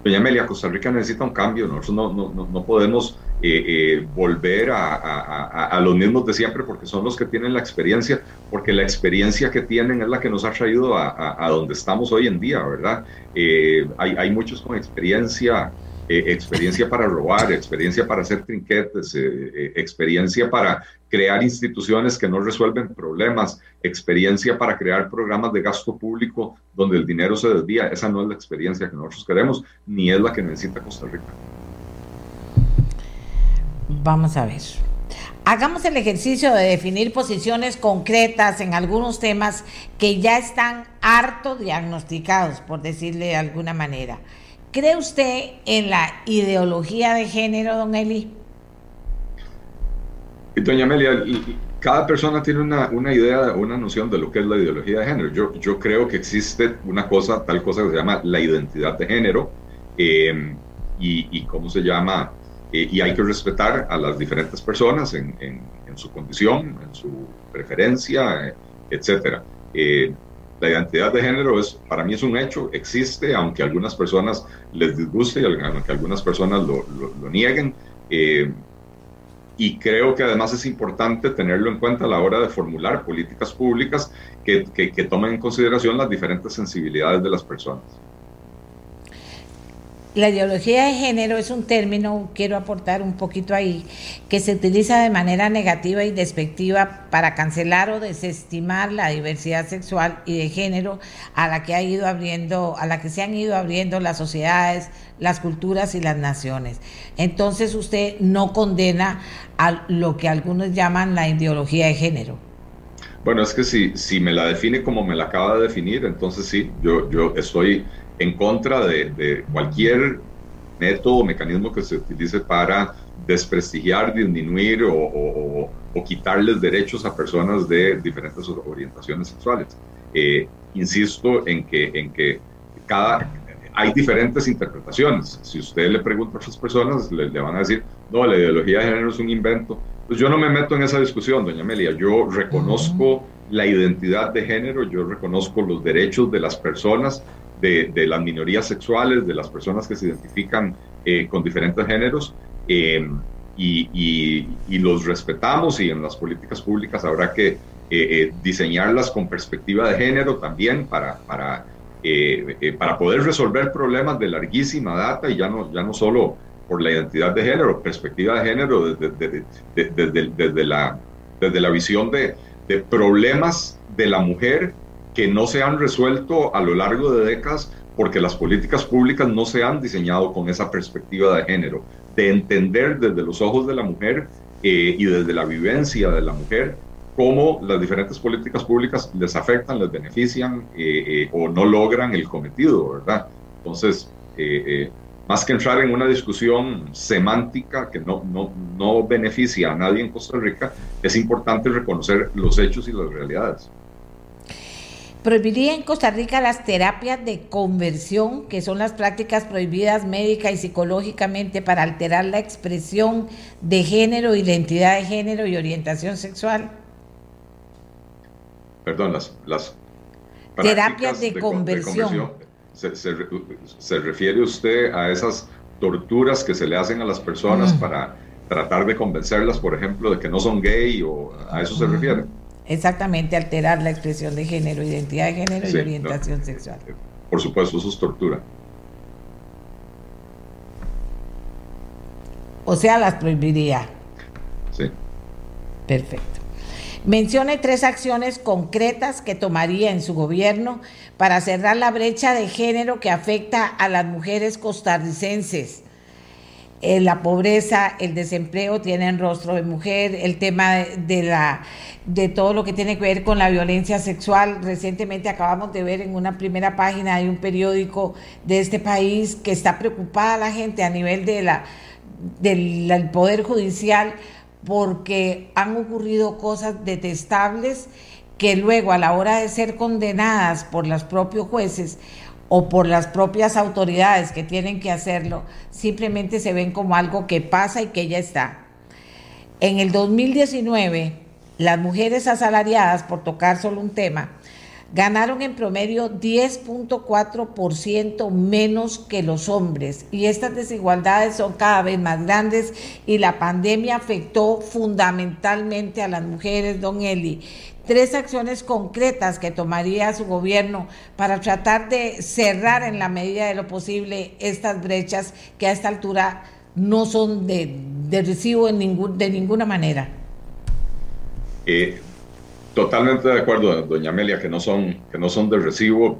Doña Amelia, Costa Rica necesita un cambio, nosotros no, podemos eh, eh, volver a, a, a, los mismos de siempre porque son los que tienen la experiencia, porque la experiencia que tienen es la que nos ha traído a, donde estamos hoy en día, ¿verdad? Eh, hay, hay muchos con experiencia eh, experiencia para robar, experiencia para hacer trinquetes, eh, eh, experiencia para crear instituciones que no resuelven problemas, experiencia para crear programas de gasto público donde el dinero se desvía. Esa no es la experiencia que nosotros queremos, ni es la que necesita Costa Rica. Vamos a ver. Hagamos el ejercicio de definir posiciones concretas en algunos temas que ya están harto diagnosticados, por decirle de alguna manera. ¿Cree usted en la ideología de género, don Eli? Doña Amelia, cada persona tiene una, una, idea, una noción de lo que es la ideología de género. Yo, yo creo que existe una cosa, tal cosa que se llama la identidad de género eh, y, y, cómo se llama, eh, y hay que respetar a las diferentes personas en, en, en su condición, en su preferencia, etcétera. Eh, la identidad de género es, para mí es un hecho, existe, aunque a algunas personas les disguste y aunque algunas personas lo, nieguen. Eh, y creo que además es importante tenerlo en cuenta a la hora de formular políticas públicas que tomen en consideración las diferentes sensibilidades de las personas. La ideología de género es un término, quiero aportar un poquito ahí, que se utiliza de manera negativa y despectiva para cancelar o desestimar la diversidad sexual y de género a la que ha ido abriendo, a la que se han ido abriendo las sociedades, las culturas y las naciones. Entonces usted no condena a lo que algunos llaman la ideología de género. Bueno, es que si, si me la define como me la acaba de definir, entonces sí, yo, yo estoy en contra de, de cualquier método o mecanismo que se utilice para desprestigiar, disminuir o, o, o, quitarles derechos a personas de diferentes orientaciones sexuales. Eh, insisto en que, en que cada, hay diferentes interpretaciones. Si usted le pregunta a otras personas, le, le, van a decir, no, la ideología de género es un invento. Pues yo no me meto en esa discusión, doña Amelia. Yo reconozco uh -huh. la identidad de género, yo reconozco los derechos de las personas, de, de, las minorías sexuales, de las personas que se identifican eh, con diferentes géneros, eh, y, y, y, los respetamos y en las políticas públicas habrá que eh, eh diseñarlas con perspectiva de género también para, para, eh, para poder resolver problemas de larguísima data y ya no, ya no solo por la identidad de género, perspectiva de género desde, desde, desde, desde la, desde la visión de, de problemas de la mujer que no se han resuelto a lo largo de décadas porque las políticas públicas no se han diseñado con esa perspectiva de género, de entender desde los ojos de la mujer eh, y desde la vivencia de la mujer cómo las diferentes políticas públicas les afectan, les benefician eh, eh, o no logran el cometido, ¿verdad? Entonces, más que entrar en una discusión semántica que no, no, no beneficia a nadie en Costa Rica, es importante reconocer los hechos y las realidades prohibiría en Costa Rica las terapias de conversión, que son las prácticas prohibidas médica y psicológicamente para alterar la expresión de género, identidad de género y orientación sexual. Perdón, las, las terapias de, de, conversión. De conversión. Se, se, se, refiere usted a esas torturas que se le hacen a las personas mm. para tratar de convencerlas, por ejemplo, de que no son gay o a eso mm. se refiere? Exactamente, alterar la expresión de género, identidad de género sí, y orientación no, sexual. Por supuesto, eso es tortura. O sea, las prohibiría. Sí. Perfecto. Mencione tres acciones concretas que tomaría en su gobierno para cerrar la brecha de género que afecta a las mujeres costarricenses eh, la pobreza, el desempleo tienen rostro de mujer, el tema de, la de todo lo que tiene que ver con la violencia sexual. Recientemente acabamos de ver en una primera página de un periódico de este país que está preocupada la gente a nivel de la del, del poder judicial porque han ocurrido cosas detestables que luego a la hora de ser condenadas por los propios jueces o por las propias autoridades que tienen que hacerlo, simplemente se ven como algo que pasa y que ya está. En el 2019, las mujeres asalariadas, por tocar solo un tema, ganaron en promedio 10.4% menos que los hombres y estas desigualdades son cada vez más grandes y la pandemia afectó fundamentalmente a las mujeres, don Eli tres acciones concretas que tomaría su gobierno para tratar de cerrar en la medida de lo posible estas brechas que a esta altura no son de, de recibo en ningún, de ninguna manera. Eh, totalmente de acuerdo, doña Amelia, que no son, que no son de recibo.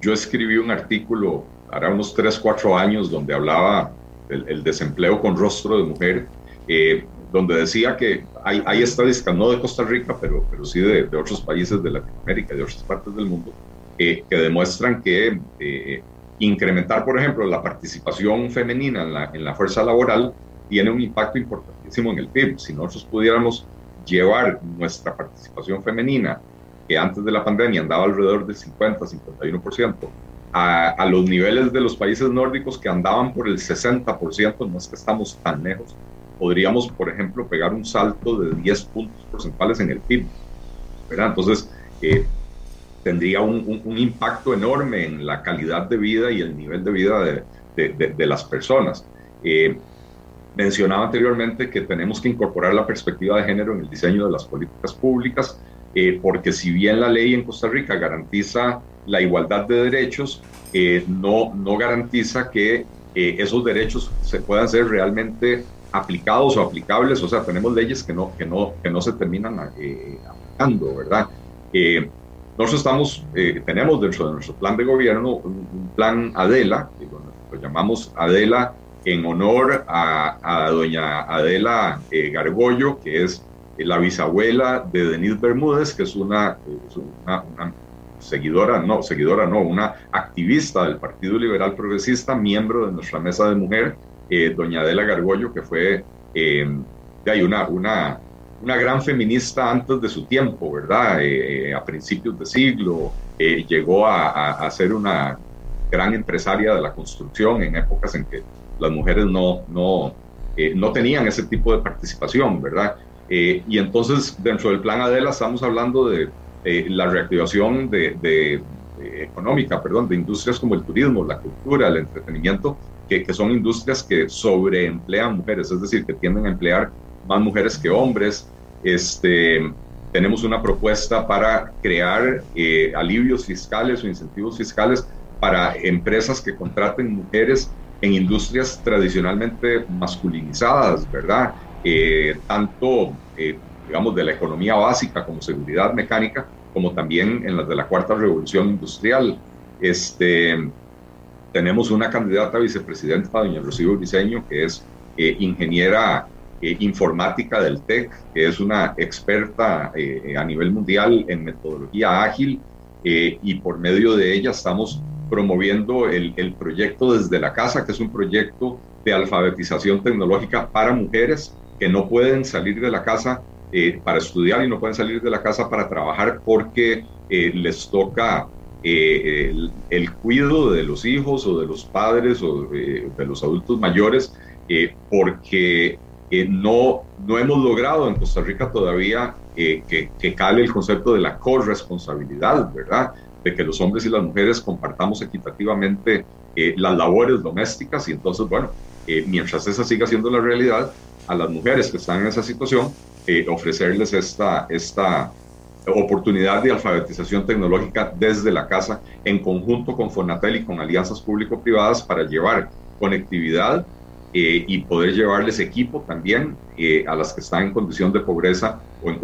Yo escribí un artículo hará unos 3, 4 años donde hablaba el desempleo con rostro de mujer. Eh, donde decía que hay, hay estadísticas, no de Costa Rica, pero, pero sí de, de otros países de Latinoamérica de otras partes del mundo, eh, que demuestran que eh, incrementar, por ejemplo, la participación femenina en la, en la fuerza laboral tiene un impacto importantísimo en el PIB. Si nosotros pudiéramos llevar nuestra participación femenina, que antes de la pandemia andaba alrededor del 50-51%, a, a, los niveles de los países nórdicos que andaban por el 60%, no es que estamos tan lejos, podríamos, por ejemplo, pegar un salto de 10 puntos porcentuales en el PIB. Entonces, eh, tendría un, un, impacto enorme en la calidad de vida y el nivel de vida de, las personas. Eh, mencionaba anteriormente que tenemos que incorporar la perspectiva de género en el diseño de las políticas públicas, eh, porque si bien la ley en Costa Rica garantiza la igualdad de derechos, no, no garantiza que esos derechos se puedan ser realmente aplicados o aplicables, o sea, tenemos leyes que no, que no, que no se terminan aplicando, ¿verdad? nosotros estamos, tenemos dentro de nuestro plan de gobierno un, un plan ADELA, que lo, lo llamamos ADELA en honor a, a doña Adela eh, Gargollo, que es la bisabuela de Denise Bermúdez, que es una, una, una, seguidora, no, seguidora no, una activista del Partido Liberal Progresista, miembro de nuestra mesa de mujer, eh, doña Adela Gargollo, que fue eh, hay una, una, una gran feminista antes de su tiempo, ¿verdad? Eh, a principios de siglo, llegó a, a, ser una gran empresaria de la construcción en épocas en que las mujeres no, no, eh, no tenían ese tipo de participación, ¿verdad? Eh, y entonces, dentro del plan Adela, estamos hablando de eh, la reactivación económica, perdón, de industrias como el turismo, la cultura, el entretenimiento, que, que, son industrias que sobreemplean mujeres, es decir, que tienden a emplear más mujeres que hombres. Este, tenemos una propuesta para crear alivios fiscales o incentivos fiscales para empresas que contraten mujeres en industrias tradicionalmente masculinizadas, ¿verdad? Eh, tanto, eh, digamos, de la economía básica como seguridad mecánica, como también en las de la cuarta revolución industrial. Este, tenemos una candidata a vicepresidenta, doña Rocío Briceño, que es eh, ingeniera informática del TEC, que es una experta a nivel mundial en metodología ágil, y por medio de ella estamos promoviendo el, el, proyecto desde la casa, que es un proyecto de alfabetización tecnológica para mujeres que no pueden salir de la casa eh, para estudiar y no pueden salir de la casa para trabajar porque eh, les toca eh, el, cuidado de los hijos o de los padres o de los adultos mayores, porque no, no hemos logrado en Costa Rica todavía que, que cale el concepto de la corresponsabilidad, ¿verdad? de que los hombres y las mujeres compartamos equitativamente eh, las labores domésticas y entonces, bueno, eh, mientras esa siga siendo la realidad, a las mujeres que están en esa situación, eh, ofrecerles esta, esta oportunidad de alfabetización tecnológica desde la casa en conjunto con Fonatel y con alianzas público-privadas para llevar conectividad y poder llevarles equipo también a las que están en condición de pobreza o en,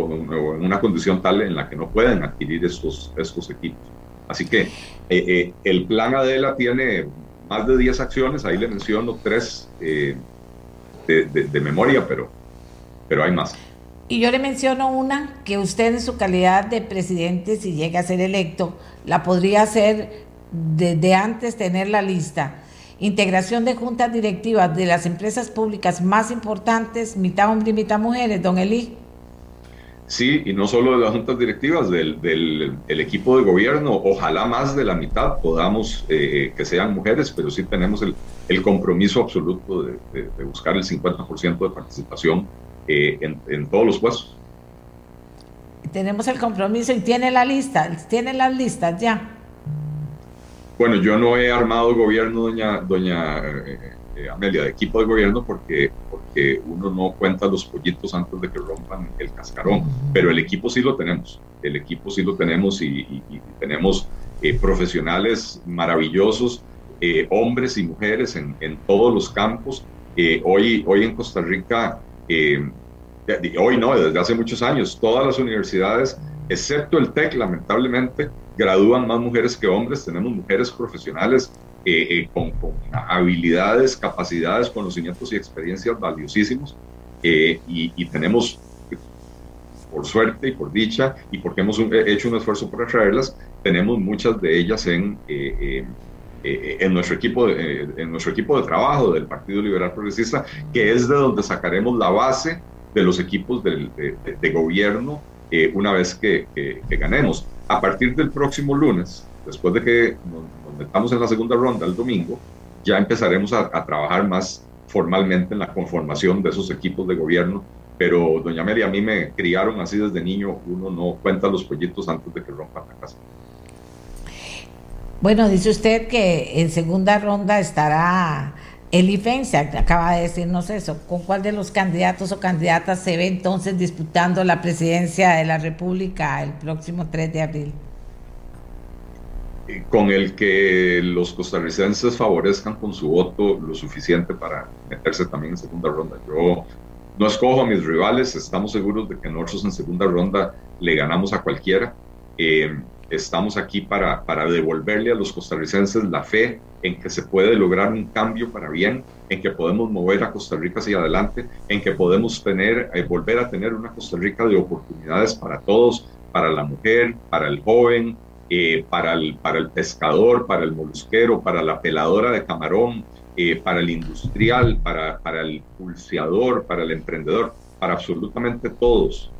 una condición tal en la que no pueden adquirir estos, estos equipos. Así que eh, eh, el plan Adela tiene más de 10 acciones, ahí le menciono tres eh, de, de, de, memoria, pero, pero hay más. Y yo le menciono una que usted en su calidad de presidente, si llega a ser electo, la podría hacer desde antes tener la lista. Integración de juntas directivas de las empresas públicas más importantes, mitad hombres y mitad mujeres, don Eli. Sí, y no solo de las juntas directivas, del, del el equipo de gobierno, ojalá más de la mitad podamos eh, que sean mujeres, pero sí tenemos el, el compromiso absoluto de, de, de, buscar el 50% de participación eh, en, en, todos los puestos. Tenemos el compromiso y tiene la lista, tiene las listas ya. Bueno, yo no he armado gobierno, doña, doña eh, eh, Amelia, de equipo de gobierno porque, porque uno no cuenta los pollitos antes de que rompan el cascarón, pero el equipo sí lo tenemos, el equipo sí lo tenemos y, y, y tenemos eh, profesionales maravillosos, hombres y mujeres en, en, todos los campos. Hoy, hoy en Costa Rica, eh, hoy no, desde hace muchos años, todas las universidades, excepto el TEC, lamentablemente, gradúan más mujeres que hombres, tenemos mujeres profesionales eh, eh, con, con, habilidades, capacidades, conocimientos y experiencias valiosísimos. Eh, y, y, tenemos, por suerte y por dicha, y porque hemos hecho un esfuerzo por atraerlas, tenemos muchas de ellas en, en, nuestro equipo de, en nuestro equipo de trabajo del Partido Liberal Progresista, que es de donde sacaremos la base de los equipos de, gobierno eh, una vez que, ganemos. A partir del próximo lunes, después de que nos, metamos en la segunda ronda el domingo, ya empezaremos a, trabajar más formalmente en la conformación de esos equipos de gobierno. Pero, doña Mary, a mí me criaron así desde niño, uno no cuenta los pollitos antes de que rompan la casa. Bueno, dice usted que en segunda ronda estará el IFENSE, acaba de decirnos eso. ¿Con cuál de los candidatos o candidatas se ve entonces disputando la presidencia de la República el próximo 3 de abril? Con el que los costarricenses favorezcan con su voto lo suficiente para meterse también en segunda ronda. Yo no escojo a mis rivales, estamos seguros de que nosotros en segunda ronda le ganamos a cualquiera. Eh, estamos aquí para, para devolverle a los costarricenses la fe en que se puede lograr un cambio para bien, en que podemos mover a Costa Rica hacia adelante, en que podemos tener, eh, volver a tener una Costa Rica de oportunidades para todos, para la mujer, para el joven, eh, para, el, para el pescador, para el molusquero, para la peladora de camarón, eh, para el industrial, para, para el pulseador, para el emprendedor, para absolutamente todos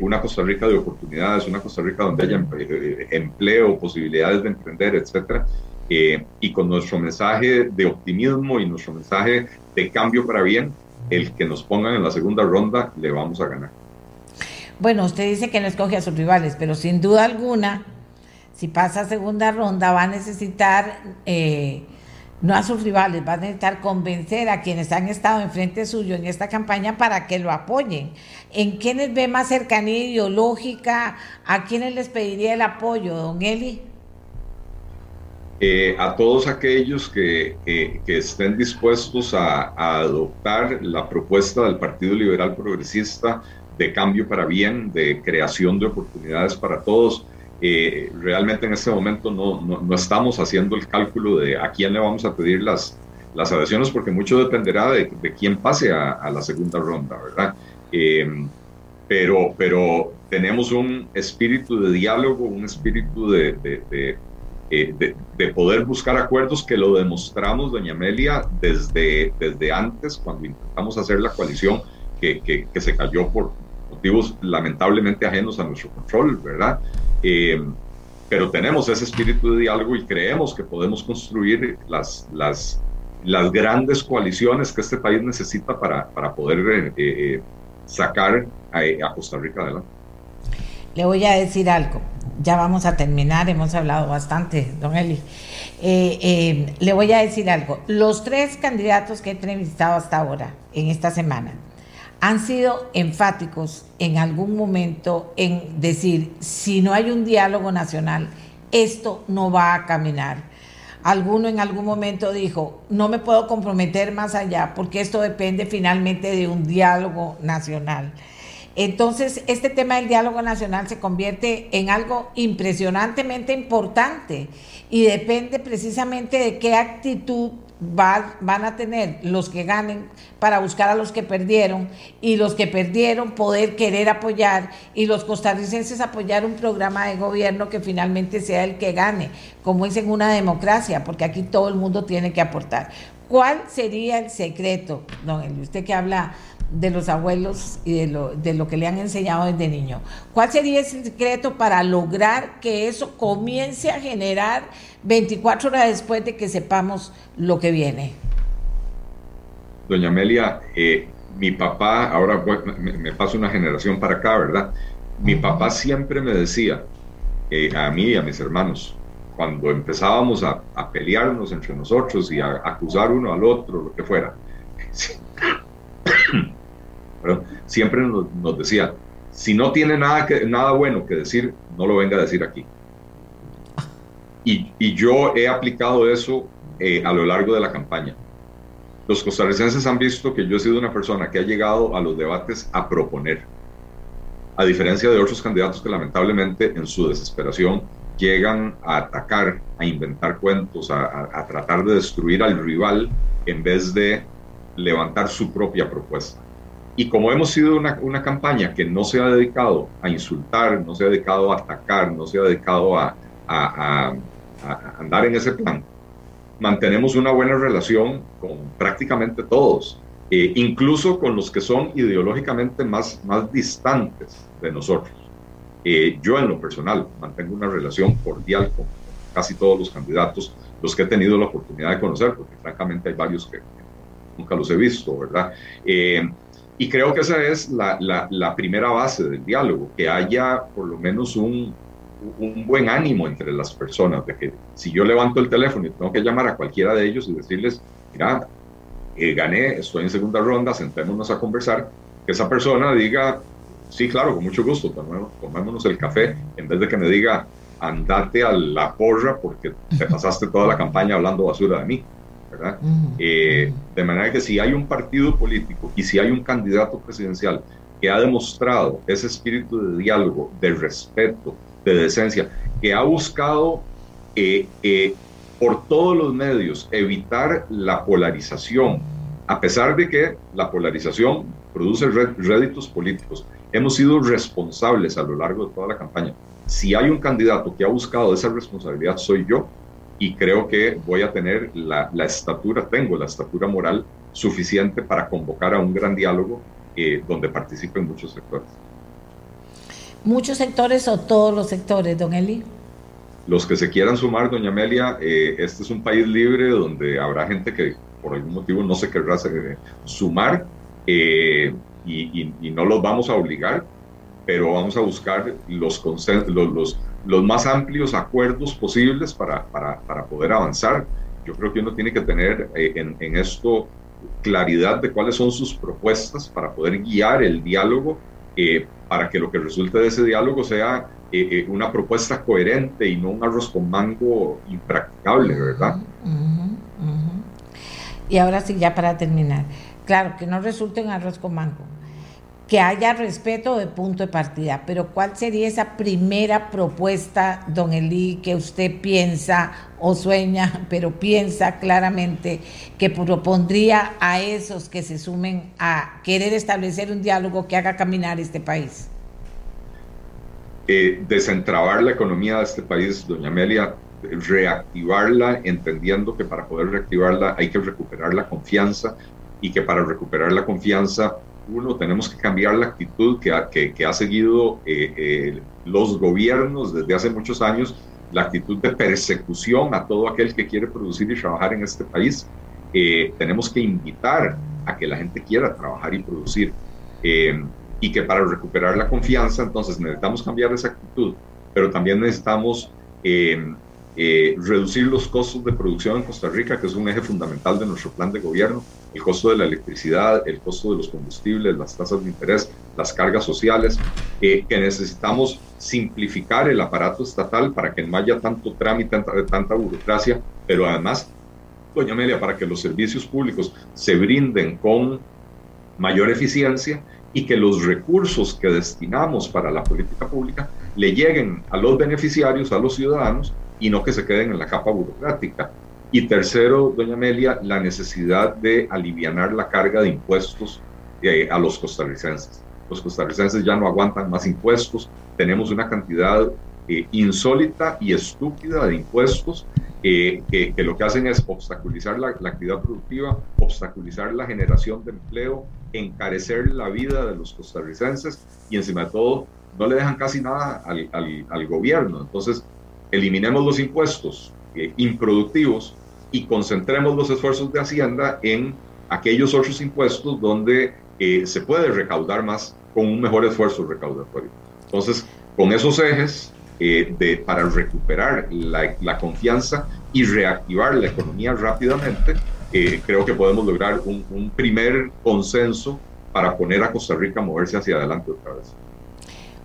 una Costa Rica de oportunidades, una Costa Rica donde haya eh, empleo, posibilidades de emprender, etcétera. Eh, y con nuestro mensaje de optimismo y nuestro mensaje de cambio para bien, el que nos pongan en la segunda ronda, le vamos a ganar. Bueno, usted dice que no escoge a sus rivales, pero sin duda alguna, si pasa a segunda ronda, va a necesitar eh, no a sus rivales, van a necesitar convencer a quienes han estado enfrente suyo en esta campaña para que lo apoyen. ¿En quiénes ve más cercanía ideológica? ¿A quiénes les pediría el apoyo, don Eli? Eh, a todos aquellos que, estén dispuestos a, adoptar la propuesta del Partido Liberal Progresista de cambio para bien, de creación de oportunidades para todos, eh, realmente en este momento no, no, estamos haciendo el cálculo de a quién le vamos a pedir las, las adhesiones, porque mucho dependerá de, de quién pase a, la segunda ronda, ¿verdad? Eh, pero, pero tenemos un espíritu de diálogo, un espíritu de, de, eh, de, poder buscar acuerdos que lo demostramos, doña Amelia, desde, desde antes, cuando intentamos hacer la coalición que, que, que se cayó por motivos lamentablemente ajenos a nuestro control, ¿verdad? Eh, pero tenemos ese espíritu de diálogo y creemos que podemos construir las, las, las grandes coaliciones que este país necesita para, para poder eh, eh, sacar a, Costa Rica adelante. Le voy a decir algo, ya vamos a terminar, hemos hablado bastante, don Eli. le voy a decir algo, los tres candidatos que he entrevistado hasta ahora, en esta semana, han sido enfáticos en algún momento en decir, si no hay un diálogo nacional, esto no va a caminar. Alguno en algún momento dijo, no me puedo comprometer más allá porque esto depende finalmente de un diálogo nacional. Entonces, este tema del diálogo nacional se convierte en algo impresionantemente importante y depende precisamente de qué actitud van a tener los que ganen para buscar a los que perdieron y los que perdieron poder querer apoyar y los costarricenses apoyar un programa de gobierno que finalmente sea el que gane, como es en una democracia, porque aquí todo el mundo tiene que aportar. ¿Cuál sería el secreto, don Usted que habla de los abuelos y de lo, de lo que le han enseñado desde niño. ¿Cuál sería ese secreto para lograr que eso comience a generar 24 horas después de que sepamos lo que viene? Doña Amelia, eh, mi papá, ahora me, paso una generación para acá, ¿verdad? Mi papá siempre me decía, eh, a mí y a mis hermanos, cuando empezábamos a, a, pelearnos entre nosotros y a acusar uno al otro, lo que fuera, siempre nos, decía, si no tiene nada, que, nada bueno que decir, no lo venga a decir aquí. Y, yo he aplicado eso eh, a lo largo de la campaña. Los costarricenses han visto que yo he sido una persona que ha llegado a los debates a proponer, a diferencia de otros candidatos que lamentablemente en su desesperación llegan a atacar, a inventar cuentos, a tratar de destruir al rival en vez de levantar su propia propuesta. Y como hemos sido una, una, campaña que no se ha dedicado a insultar, no se ha dedicado a atacar, no se ha dedicado a, a, a, andar en ese plan, mantenemos una buena relación con prácticamente todos. eh, incluso con los que son ideológicamente más, más distantes de nosotros. Eh, yo en lo personal mantengo una relación cordial con casi todos los candidatos, los que he tenido la oportunidad de conocer, porque francamente hay varios que nunca los he visto, ¿verdad? Eh, y creo que esa es la, la, primera base del diálogo, que haya por lo menos un, un buen ánimo entre las personas, de que si yo levanto el teléfono y tengo que llamar a cualquiera de ellos y decirles, mira, eh, gané, estoy en segunda ronda, sentémonos a conversar, que esa persona diga, sí, claro, con mucho gusto, tomémonos el café, en vez de que me diga, andate a la porra porque te pasaste toda la campaña hablando basura de mí. ¿verdad? Eh, de manera que si hay un partido político y si hay un candidato presidencial que ha demostrado ese espíritu de diálogo, de respeto, de decencia, que ha buscado eh, eh, por todos los medios evitar la polarización, a pesar de que la polarización produce réditos políticos. Hemos sido responsables a lo largo de toda la campaña. Si hay un candidato que ha buscado esa responsabilidad, soy yo, y creo que voy a tener la, estatura, tengo la estatura moral suficiente para convocar a un gran diálogo eh, donde participen muchos sectores. ¿Muchos sectores o todos los sectores, don Eli? Los que se quieran sumar, doña Amelia, eh, este es un país libre donde habrá gente que por algún motivo no se querrá sumar eh, y, no los vamos a obligar, pero vamos a buscar los, los, los, más amplios acuerdos posibles para, para, para, poder avanzar. Yo creo que uno tiene que tener eh, en, en esto claridad de cuáles son sus propuestas para poder guiar el diálogo eh, para que lo que resulte de ese diálogo sea eh, eh, una propuesta coherente y no un arroz con mango impracticable, ¿verdad? Y ahora sí, ya para terminar, claro, que no resulte un arroz con mango, que haya respeto de punto de partida, pero ¿cuál sería esa primera propuesta, don Eli, que usted piensa o sueña, pero piensa claramente que propondría a esos que se sumen a querer establecer un diálogo que haga caminar este país? Eh, desentrabar la economía de este país, doña Amelia, reactivarla, entendiendo que para poder reactivarla hay que recuperar la confianza y que para recuperar la confianza uno, tenemos que cambiar la actitud que ha, que, ha seguido eh, eh, los gobiernos desde hace muchos años, la actitud de persecución a todo aquel que quiere producir y trabajar en este país. Eh, tenemos que invitar a que la gente quiera trabajar y producir. y que para recuperar la confianza, entonces necesitamos cambiar esa actitud, pero también necesitamos eh, reducir los costos de producción en Costa Rica, que es un eje fundamental de nuestro plan de gobierno, el costo de la electricidad, el costo de los combustibles, las tasas de interés, las cargas sociales, eh, que necesitamos simplificar el aparato estatal para que no haya tanto trámite, tanta, tanta burocracia, pero además, doña Amelia, para que los servicios públicos se brinden con mayor eficiencia y que los recursos que destinamos para la política pública le lleguen a los beneficiarios, a los ciudadanos, y no que se queden en la capa burocrática. Y tercero, doña Amelia, la necesidad de aliviar la carga de impuestos eh, a los costarricenses. Los costarricenses ya no aguantan más impuestos, tenemos una cantidad eh, insólita y estúpida de impuestos eh, que, lo que hacen es obstaculizar la, actividad productiva, obstaculizar la generación de empleo, encarecer la vida de los costarricenses y encima de todo no le dejan casi nada al, al, gobierno. Entonces, eliminemos los impuestos eh, improductivos y concentremos los esfuerzos de Hacienda en aquellos otros impuestos donde eh, se puede recaudar más con un mejor esfuerzo recaudatorio. Entonces, con esos ejes eh, de, para recuperar la, la, confianza y reactivar la economía rápidamente, creo que podemos lograr un, un primer consenso para poner a Costa Rica a moverse hacia adelante otra vez.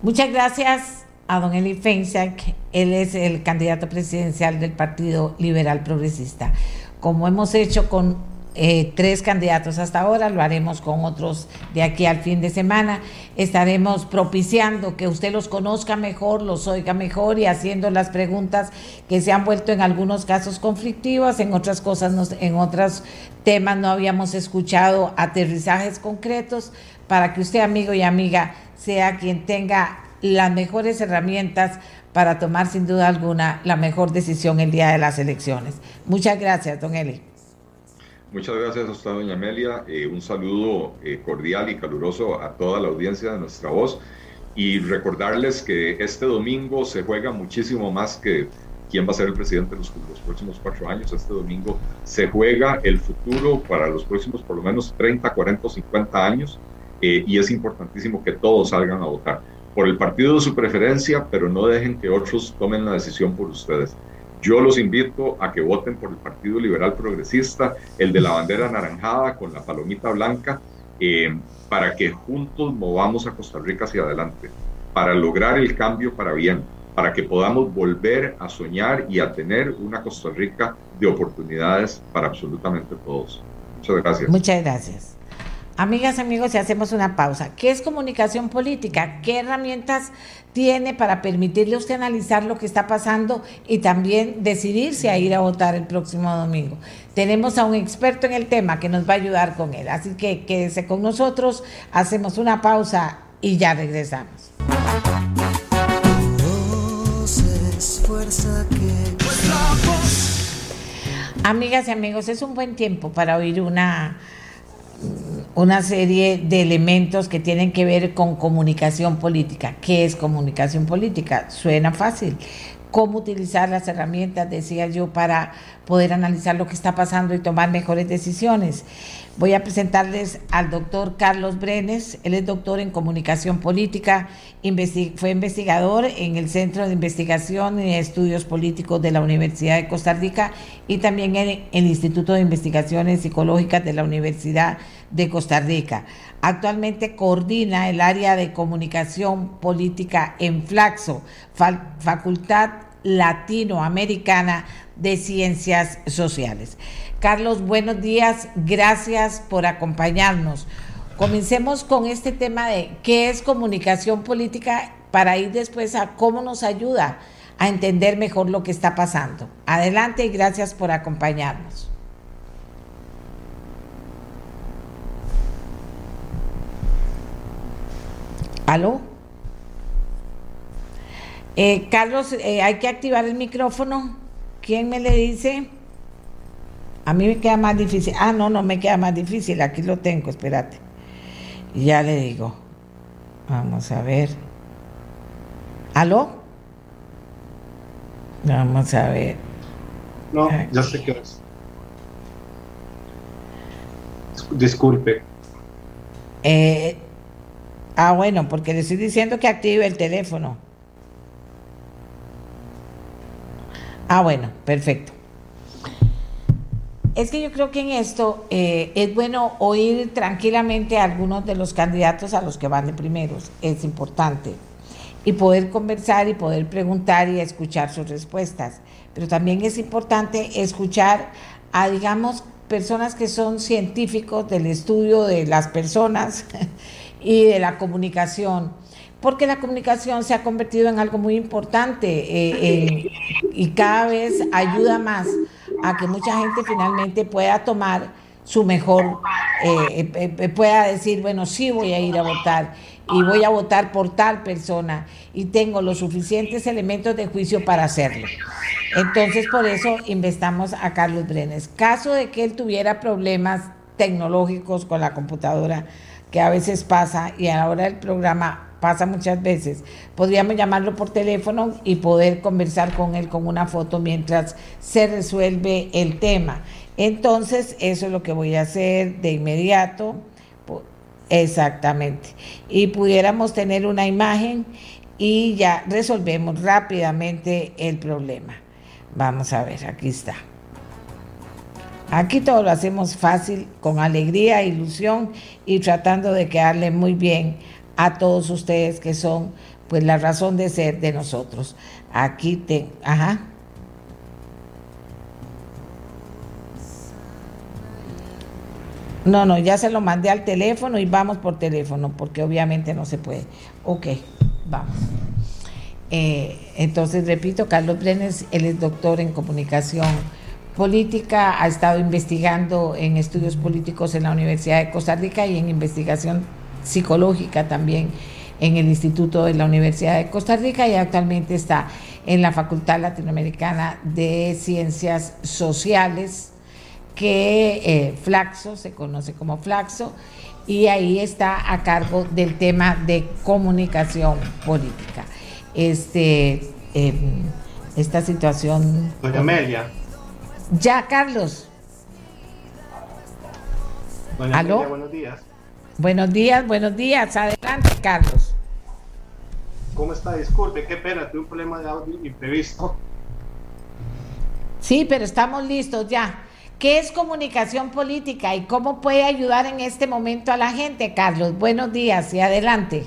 Muchas gracias a don Eli Feinsack. Él es el candidato presidencial del Partido Liberal Progresista. Como hemos hecho con eh, tres candidatos hasta ahora, lo haremos con otros de aquí al fin de semana. Estaremos propiciando que usted los conozca mejor, los oiga mejor y haciendo las preguntas que se han vuelto en algunos casos conflictivas, en otras cosas, en otros temas no habíamos escuchado aterrizajes concretos para que usted, amigo y amiga, sea quien tenga las mejores herramientas para tomar sin duda alguna la mejor decisión el día de las elecciones. Muchas gracias, don Eli. Muchas gracias a usted, doña Amelia. Eh, un saludo eh, cordial y caluroso a toda la audiencia de Nuestra Voz. Y recordarles que este domingo se juega muchísimo más que quién va a ser el presidente en los, los, próximos cuatro años. Este domingo se juega el futuro para los próximos por lo menos 30, 40 50 años eh, y es importantísimo que todos salgan a votar por el partido de su preferencia, pero no dejen que otros tomen la decisión por ustedes. Yo los invito a que voten por el Partido Liberal Progresista, el de la bandera anaranjada con la palomita blanca, eh, para que juntos movamos a Costa Rica hacia adelante, para lograr el cambio para bien para que podamos volver a soñar y a tener una Costa Rica de oportunidades para absolutamente todos. Muchas gracias. Muchas gracias. Amigas, amigos, si hacemos una pausa. ¿Qué es comunicación política? ¿Qué herramientas tiene para permitirle a usted analizar lo que está pasando y también decidirse a ir a votar el próximo domingo? Tenemos a un experto en el tema que nos va a ayudar con él. Así que quédese con nosotros, hacemos una pausa y ya regresamos. Amigas y amigos, es un buen tiempo para oír una, una serie de elementos que tienen que ver con comunicación política. ¿Qué es comunicación política? Suena fácil, cómo utilizar las herramientas, decía yo, para poder analizar lo que está pasando y tomar mejores decisiones. Voy a presentarles al doctor Carlos Brenes, él es doctor en comunicación política, fue investigador en el Centro de Investigación y Estudios Políticos de la Universidad de Costa Rica y también en el Instituto de Investigaciones Psicológicas de la Universidad de Costa Rica. Actualmente coordina el área de comunicación política en Flaxo, Facultad Latinoamericana de Ciencias Sociales. Carlos, buenos días, gracias por acompañarnos. Comencemos con este tema de qué es comunicación política para ir después a cómo nos ayuda a entender mejor lo que está pasando. Adelante y gracias por acompañarnos. ¿Aló? Eh, Carlos, eh, hay que activar el micrófono. ¿Quién me le dice? A mí me queda más difícil. Ah, no, no me queda más difícil. Aquí lo tengo, espérate. Ya le digo. Vamos a ver. ¿Aló? Vamos a ver. No, ya sé qué es. Disculpe. Eh, ah, bueno, porque le estoy diciendo que active el teléfono. Ah, bueno, perfecto. Es que yo creo que en esto eh, es bueno oír tranquilamente a algunos de los candidatos a los que van de primeros. Es importante. Y poder conversar y poder preguntar y escuchar sus respuestas. Pero también es importante escuchar a, digamos, personas que son científicos del estudio de las personas y de la comunicación porque la comunicación se ha convertido en algo muy importante eh, y cada vez ayuda más a que mucha gente finalmente pueda tomar su mejor, eh, eh, pueda decir, bueno, sí voy a ir a votar y voy a votar por tal persona y tengo los suficientes elementos de juicio para hacerlo. Entonces, por eso investamos a Carlos Brenes. Caso de que él tuviera problemas tecnológicos con la computadora, que a veces pasa y a la hora del programa pasa muchas veces. Podríamos llamarlo por teléfono y poder conversar con él con una foto mientras se resuelve el tema. Entonces, eso es lo que voy a hacer de inmediato. Exactamente. Y pudiéramos tener una imagen y ya resolvemos rápidamente el problema. Vamos a ver, aquí está. Aquí todo lo hacemos fácil, con alegría, ilusión y tratando de quedarle muy bien a todos ustedes que son pues la razón de ser de nosotros. Aquí te, ajá. No, no, ya se lo mandé al teléfono y vamos por teléfono, porque obviamente no se puede. Ok, vamos. Eh, entonces, repito, Carlos Brenes, él es doctor en comunicación política, ha estado investigando en estudios políticos en la Universidad de Costa Rica y en investigación psicológica también en el Instituto de la Universidad de Costa Rica y actualmente está en la Facultad Latinoamericana de Ciencias Sociales que eh, Flaxo, se conoce como Flaxo, y ahí está a cargo del tema de comunicación política. Este, em, esta situación. Doña Amelia. Ya, Carlos. Doña ¿Aló? Amelia, buenos días. Buenos días, buenos días. Adelante, Carlos. ¿Cómo está? Disculpe, qué pena, tuve un problema de audio imprevisto. Sí, pero estamos listos ya. ¿Qué es comunicación política y cómo puede ayudar en este momento a la gente, Carlos? Buenos días y adelante.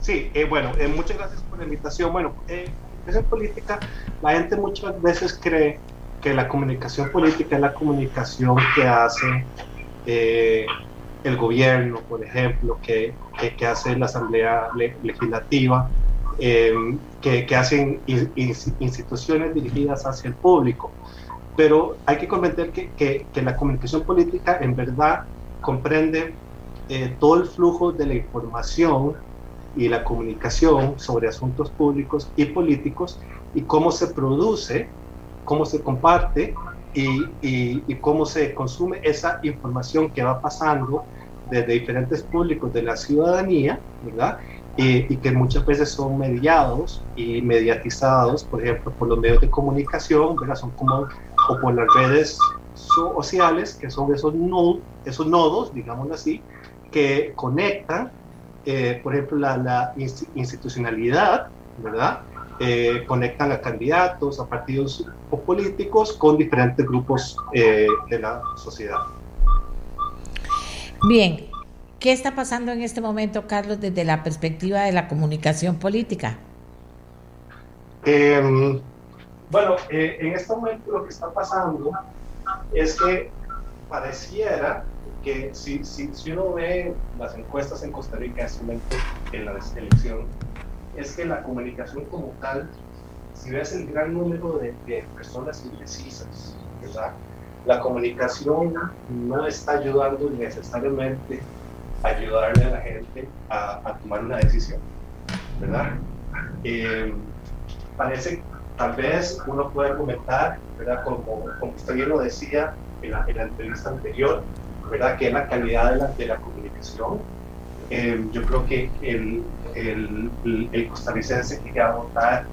Sí, eh, bueno, eh, muchas gracias por la invitación. Bueno, eh, en política, la gente muchas veces cree que la comunicación política es la comunicación que hace eh, el gobierno, por ejemplo, que, que, hace la Asamblea Legislativa, que, que hacen instituciones dirigidas hacia el público. Pero hay que comprender que, que, la comunicación política en verdad comprende eh, todo el flujo de la información y la comunicación sobre asuntos públicos y políticos y cómo se produce, cómo se comparte y, y, cómo se consume esa información que va pasando desde diferentes públicos de la ciudadanía, ¿verdad? y que muchas veces son mediados y mediatizados, por ejemplo, por los medios de comunicación, ¿verdad? Son como o por las redes sociales, que son esos, nodos, esos nodos, digámoslo así, que conectan, eh, por ejemplo, la, institucionalidad, ¿verdad? Eh, conectan a candidatos, a partidos políticos con diferentes grupos eh, de la sociedad. Bien, ¿qué está pasando en este momento, Carlos, desde la perspectiva de la comunicación política? Eh, bueno, eh, en este momento lo que está pasando es que pareciera que si, si, si, uno ve las encuestas en Costa Rica en este momento en la elección, es que la comunicación como tal, si ves el gran número de, personas indecisas, ¿verdad? La comunicación no está ayudando necesariamente a ayudarle a la gente a, tomar una decisión, ¿verdad? Eh, parece tal vez uno puede argumentar, ¿verdad? Como, como usted bien lo decía en la, en la entrevista anterior, ¿verdad? Que es la calidad de la, de la comunicación. Eh, yo creo que el, el, el, costarricense que va a votar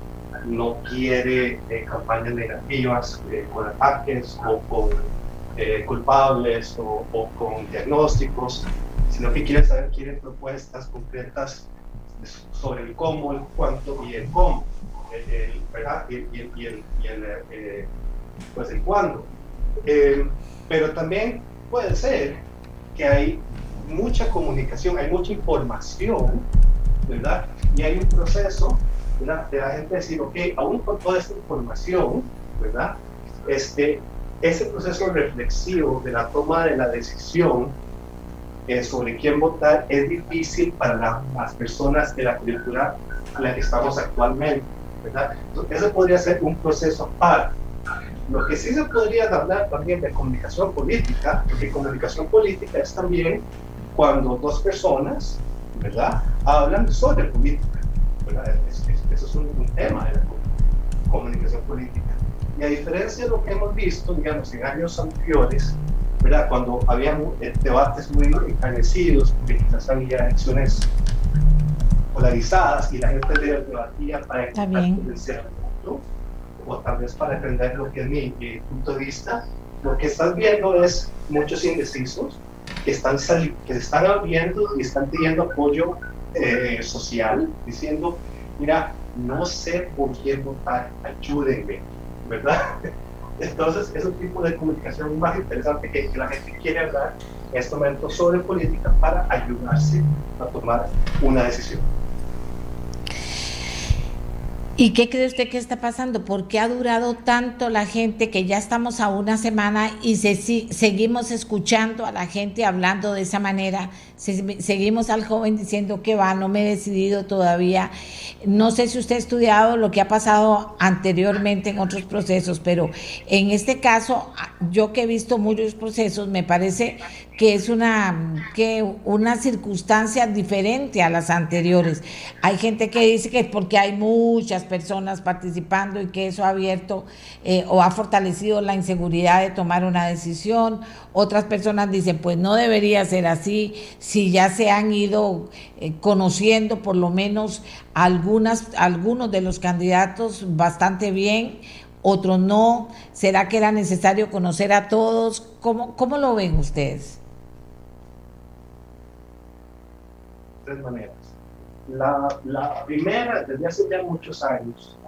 no quiere eh, campañas negativas eh, con ataques o con culpables o, con diagnósticos, sino que quiere saber, quiere propuestas concretas sobre el cómo, el cuánto y el cómo el, ¿verdad? Y, el, y el, eh, pues el cuándo. Eh, pero también puede ser que hay mucha comunicación, hay mucha información, ¿verdad? Y hay un proceso ¿verdad? de la gente decir, ok, aún con toda esta información, ¿verdad? Este, ese proceso reflexivo de la toma de la decisión eh, sobre quién votar es difícil para las personas de la cultura en la que estamos actualmente. ¿verdad? ese podría ser un proceso aparte. Lo que sí se podría hablar también de comunicación política, porque comunicación política es también cuando dos personas, ¿verdad?, hablan sobre política, ¿verdad? Eso es un, tema de la comunicación política. Y a diferencia de lo que hemos visto, digamos, en años anteriores, ¿verdad? Cuando había eh, debates muy encarnecidos, porque quizás había elecciones polarizadas y la gente debatía para convencer o tal vez para defender lo que es mi, punto de vista, lo que estás viendo es muchos indecisos que están, que están abriendo y están pidiendo apoyo eh, social, diciendo, mira, no sé por quién votar, ayúdenme, ¿verdad? Entonces, es un tipo de comunicación más interesante que, la gente quiere hablar en este momento sobre política para ayudarse a tomar una decisión. ¿Y qué cree usted que está pasando? ¿Por qué ha durado tanto la gente que ya estamos a una semana y se, seguimos escuchando a la gente hablando de esa manera? seguimos al joven diciendo que va, no me he decidido todavía. No sé si usted ha estudiado lo que ha pasado anteriormente en otros procesos, pero en este caso, yo que he visto muchos procesos, me parece que es una, que una circunstancia diferente a las anteriores. Hay gente que dice que porque hay muchas personas participando y que eso ha abierto eh, o ha fortalecido la inseguridad de tomar una decisión. Otras personas dicen, pues no debería ser así, si ya se han ido eh, conociendo por lo menos algunas, algunos de los candidatos bastante bien, otros no. ¿Será que era necesario conocer a todos? ¿Cómo, cómo lo ven ustedes? Tres maneras. La, primera, desde hace ya muchos años,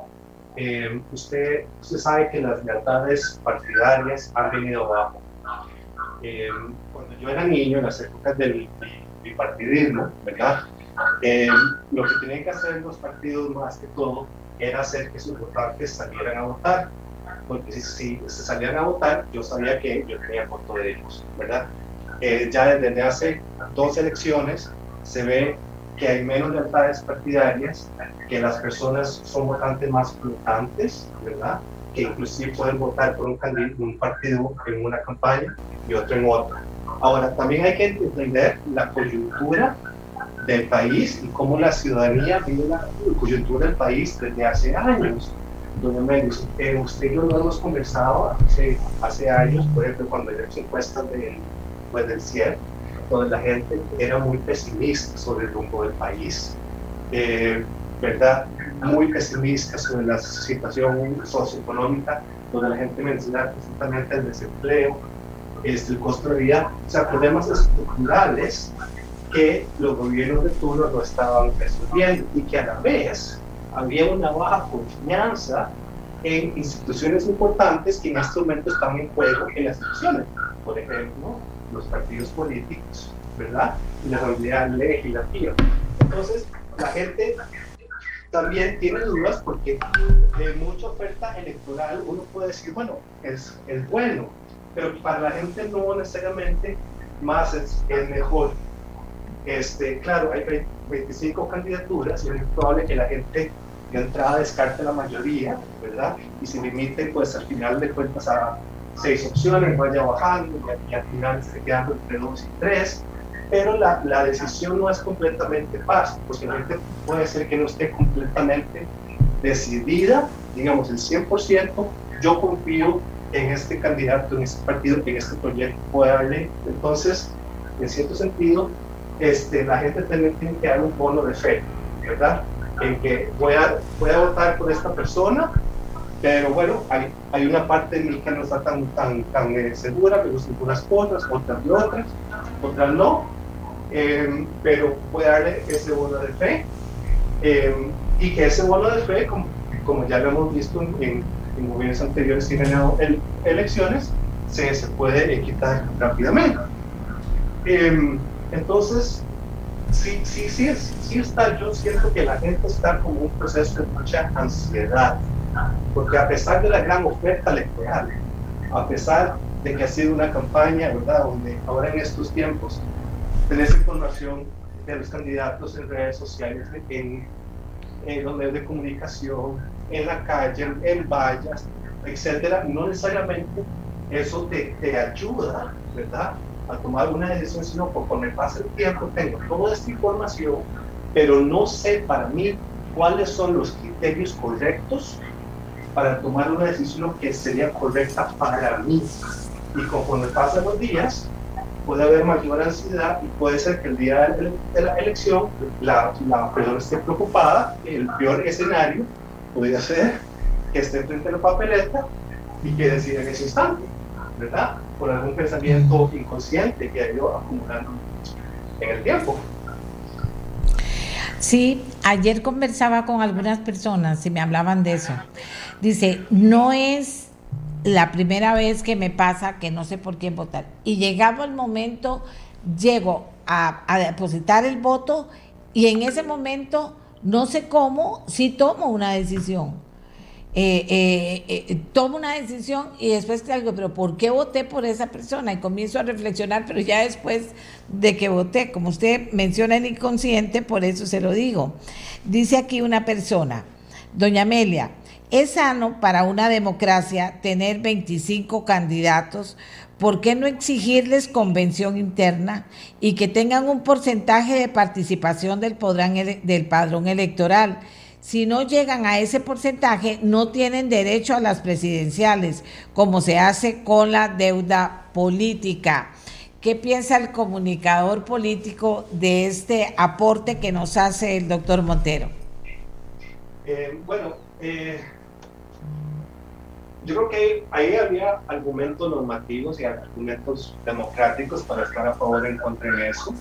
eh, usted, usted sabe que las lealtades partidarias han venido abajo. Eh, cuando yo era niño, en las épocas del bipartidismo, ¿verdad? Eh, lo que tenían que hacer los partidos más que todo era hacer que sus votantes salieran a votar. Porque si, si se salían a votar, yo sabía que yo tenía voto de ellos, ¿verdad? ya desde hace dos elecciones se ve que hay menos lealtades partidarias, que las personas son votantes más flotantes, ¿verdad? Que inclusive pueden votar por un, un partido en una campaña y otro en otra. Ahora, también hay que entender la coyuntura del país y cómo la ciudadanía vive la coyuntura del país desde hace años. Mendes, eh, usted y yo lo hemos conversado hace, hace años, por ejemplo, cuando hay encuestas de, pues, del CIEP, donde la gente era muy pesimista sobre el rumbo del país, eh, ¿verdad? Muy pesimista sobre la situación socioeconómica, donde la gente mencionaba precisamente el desempleo, este, el costo de vida, o sea, problemas estructurales que los gobiernos de turno no estaban resolviendo y que a la vez había una baja confianza en instituciones importantes que en este momento están en juego en las instituciones. Por ejemplo, los partidos políticos, ¿verdad? Y la Asamblea Legislativa. Entonces, la gente también tiene dudas porque de mucha oferta electoral uno puede decir, bueno, es, bueno, pero para la gente no necesariamente más es, es mejor. Este, claro, hay 25 candidaturas y es probable que la gente de entrada descarte la mayoría, ¿verdad? Y se limite, pues al final de cuentas, a seis opciones, vaya bajando y, al final se quedando entre dos y tres. Pero la, la, decisión no es completamente fácil, porque la gente puede ser que no esté completamente decidida, digamos el 100%. Yo confío en este candidato, en este partido, en este proyecto puede darle. Entonces, en cierto sentido, este, la gente también tiene que dar un bono de fe, ¿verdad? En que voy a, voy a votar por esta persona pero bueno, hay, hay una parte de mí que no está tan, tan, tan eh, segura, me gustan unas cosas, otras de otras, otras no. Eh, pero voy a darle ese bono de fe. Eh, y que ese bono de fe, como, como ya lo hemos visto en, en gobiernos anteriores han ganado elecciones, se, se puede quitar rápidamente. entonces, sí, sí, sí, sí está, yo siento que la gente está como un proceso de mucha ansiedad porque a pesar de la gran oferta electoral, a pesar de que ha sido una campaña, ¿verdad?, donde ahora en estos tiempos tenés información de los candidatos en redes sociales, en, en los medios de comunicación, en la calle, en vallas, etcétera, no necesariamente eso te, te ayuda, ¿verdad?, a tomar una decisión, sino conforme pasa el tiempo tengo toda esta información, pero no sé para mí cuáles son los criterios correctos para tomar una decisión que sería correcta para mí. Y conforme pasan los días, puede haber mayor ansiedad y puede ser que el día de la elección la, la persona esté preocupada. El peor escenario podría ser que esté frente a la papeleta y que decida en ese instante, ¿verdad? Por algún pensamiento inconsciente que ha ido acumulando en el tiempo. Sí, ayer conversaba con algunas personas y me hablaban de eso. Dice, no es la primera vez que me pasa que no sé por quién votar. Y llegado el momento, llego a, depositar el voto y en ese momento, no sé cómo, sí tomo una decisión. Eh, eh, eh, tomo una decisión y después te digo, pero ¿por qué voté por esa persona? Y comienzo a reflexionar, pero ya después de que voté, como usted menciona el inconsciente, por eso se lo digo. Dice aquí una persona, doña Amelia, es sano para una democracia tener 25 candidatos. ¿Por qué no exigirles convención interna y que tengan un porcentaje de participación del, padrón electoral? si no llegan a ese porcentaje, no tienen derecho a las presidenciales, como se hace con la deuda política. ¿Qué piensa el comunicador político de este aporte que nos hace el doctor Montero? Eh, bueno, eh, yo creo que ahí había argumentos normativos y argumentos democráticos para estar a favor o en contra de eso,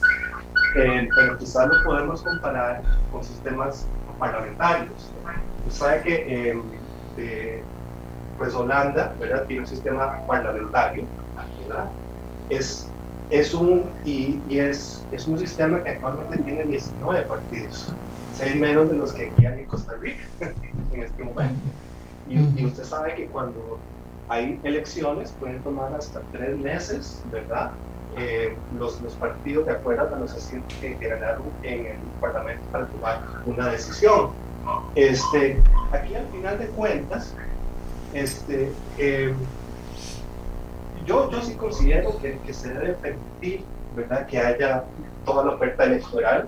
eh, pero quizás lo podemos comparar con sistemas parlamentarios. Usted sabe que eh, pues Holanda ¿verdad? tiene un sistema parlamentario. Es, es un, y, y, es, es un sistema que actualmente tiene 19 partidos, seis menos de los que aquí hay en Costa Rica en este momento. Y, usted sabe que cuando hay elecciones pueden tomar hasta tres meses, ¿verdad? Eh, los, los, partidos de acuerdo a los asientos que, ganaron en el Parlamento para tomar una decisión. Este, aquí al final de cuentas, este, eh, yo, yo sí considero que, que, se debe permitir ¿verdad? que haya toda la oferta electoral.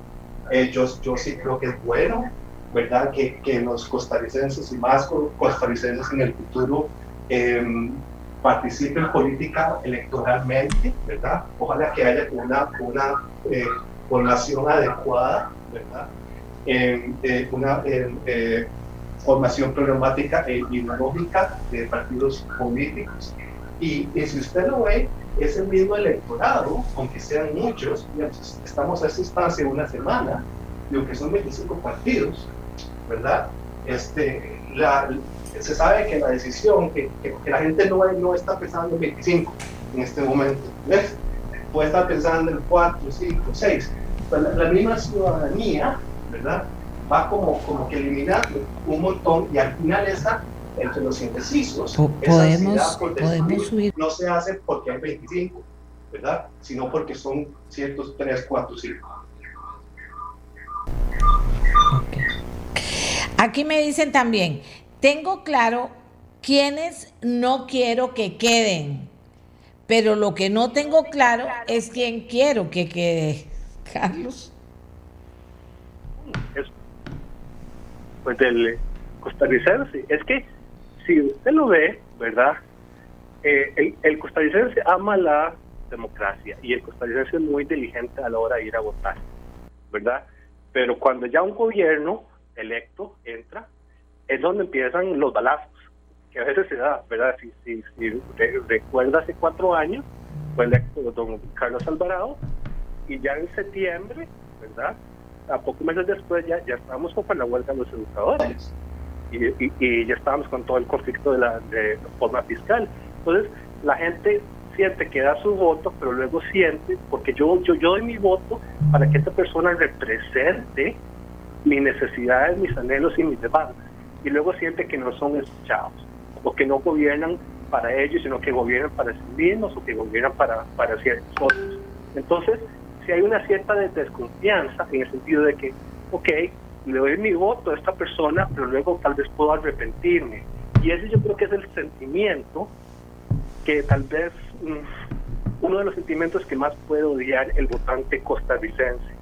Eh, yo, yo sí creo que es bueno ¿verdad? Que, que los costarricenses y más costarricenses en el futuro em, participen política electoralmente, ¿verdad? Ojalá que haya una, una eh, formación adecuada, ¿verdad? Em, eh, una em, eh, formación programática e ideológica de partidos políticos. Y, y, si usted lo ve, es el mismo electorado, aunque sean muchos, estamos a esta instancia una semana, y aunque son 25 partidos, ¿verdad? Este, la, se sabe que la decisión, que, que, la gente no, no está pensando en 25 en este momento, ¿ves? Puede estar pensando en 4, 5, 6. la, misma ciudadanía, ¿verdad? Va como, como que eliminando un montón y al final esa entre los indecisos, podemos, podemos subir. no se hace porque hay 25, ¿verdad? Sino porque son ciertos 3, 4, 5. Aquí me dicen también, tengo claro quiénes no quiero que queden, pero lo que no tengo claro es quién quiero que quede. Carlos. pues del costarricense. Es que si usted lo ve, ¿verdad? Eh, el, el, costarricense ama la democracia y el costarricense es muy inteligente a la hora de ir a votar, ¿verdad? Pero cuando ya un gobierno electo entra, es donde empiezan los balazos, que a veces se da, ¿verdad? Si, si, si recuerda hace cuatro años, fue electo don Carlos Alvarado, y ya en septiembre, ¿verdad? A pocos meses después ya, ya estábamos con la huelga de los educadores. Y, y, ya estábamos con todo el conflicto de la, forma fiscal. Entonces, la gente siente que da su voto, pero luego siente, porque yo, yo, yo doy mi voto para que esta persona represente mis necesidades, mis anhelos y mis demandas. Y luego siente que no son escuchados, o que no gobiernan para ellos, sino que gobiernan para sí mismos o que gobiernan para, para ciertos otros. Entonces, si hay una cierta desconfianza en el sentido de que, ok, le doy mi voto a esta persona, pero luego tal vez puedo arrepentirme. Y ese yo creo que es el sentimiento que tal vez mm, uno de los sentimientos que más puede odiar el votante costarricense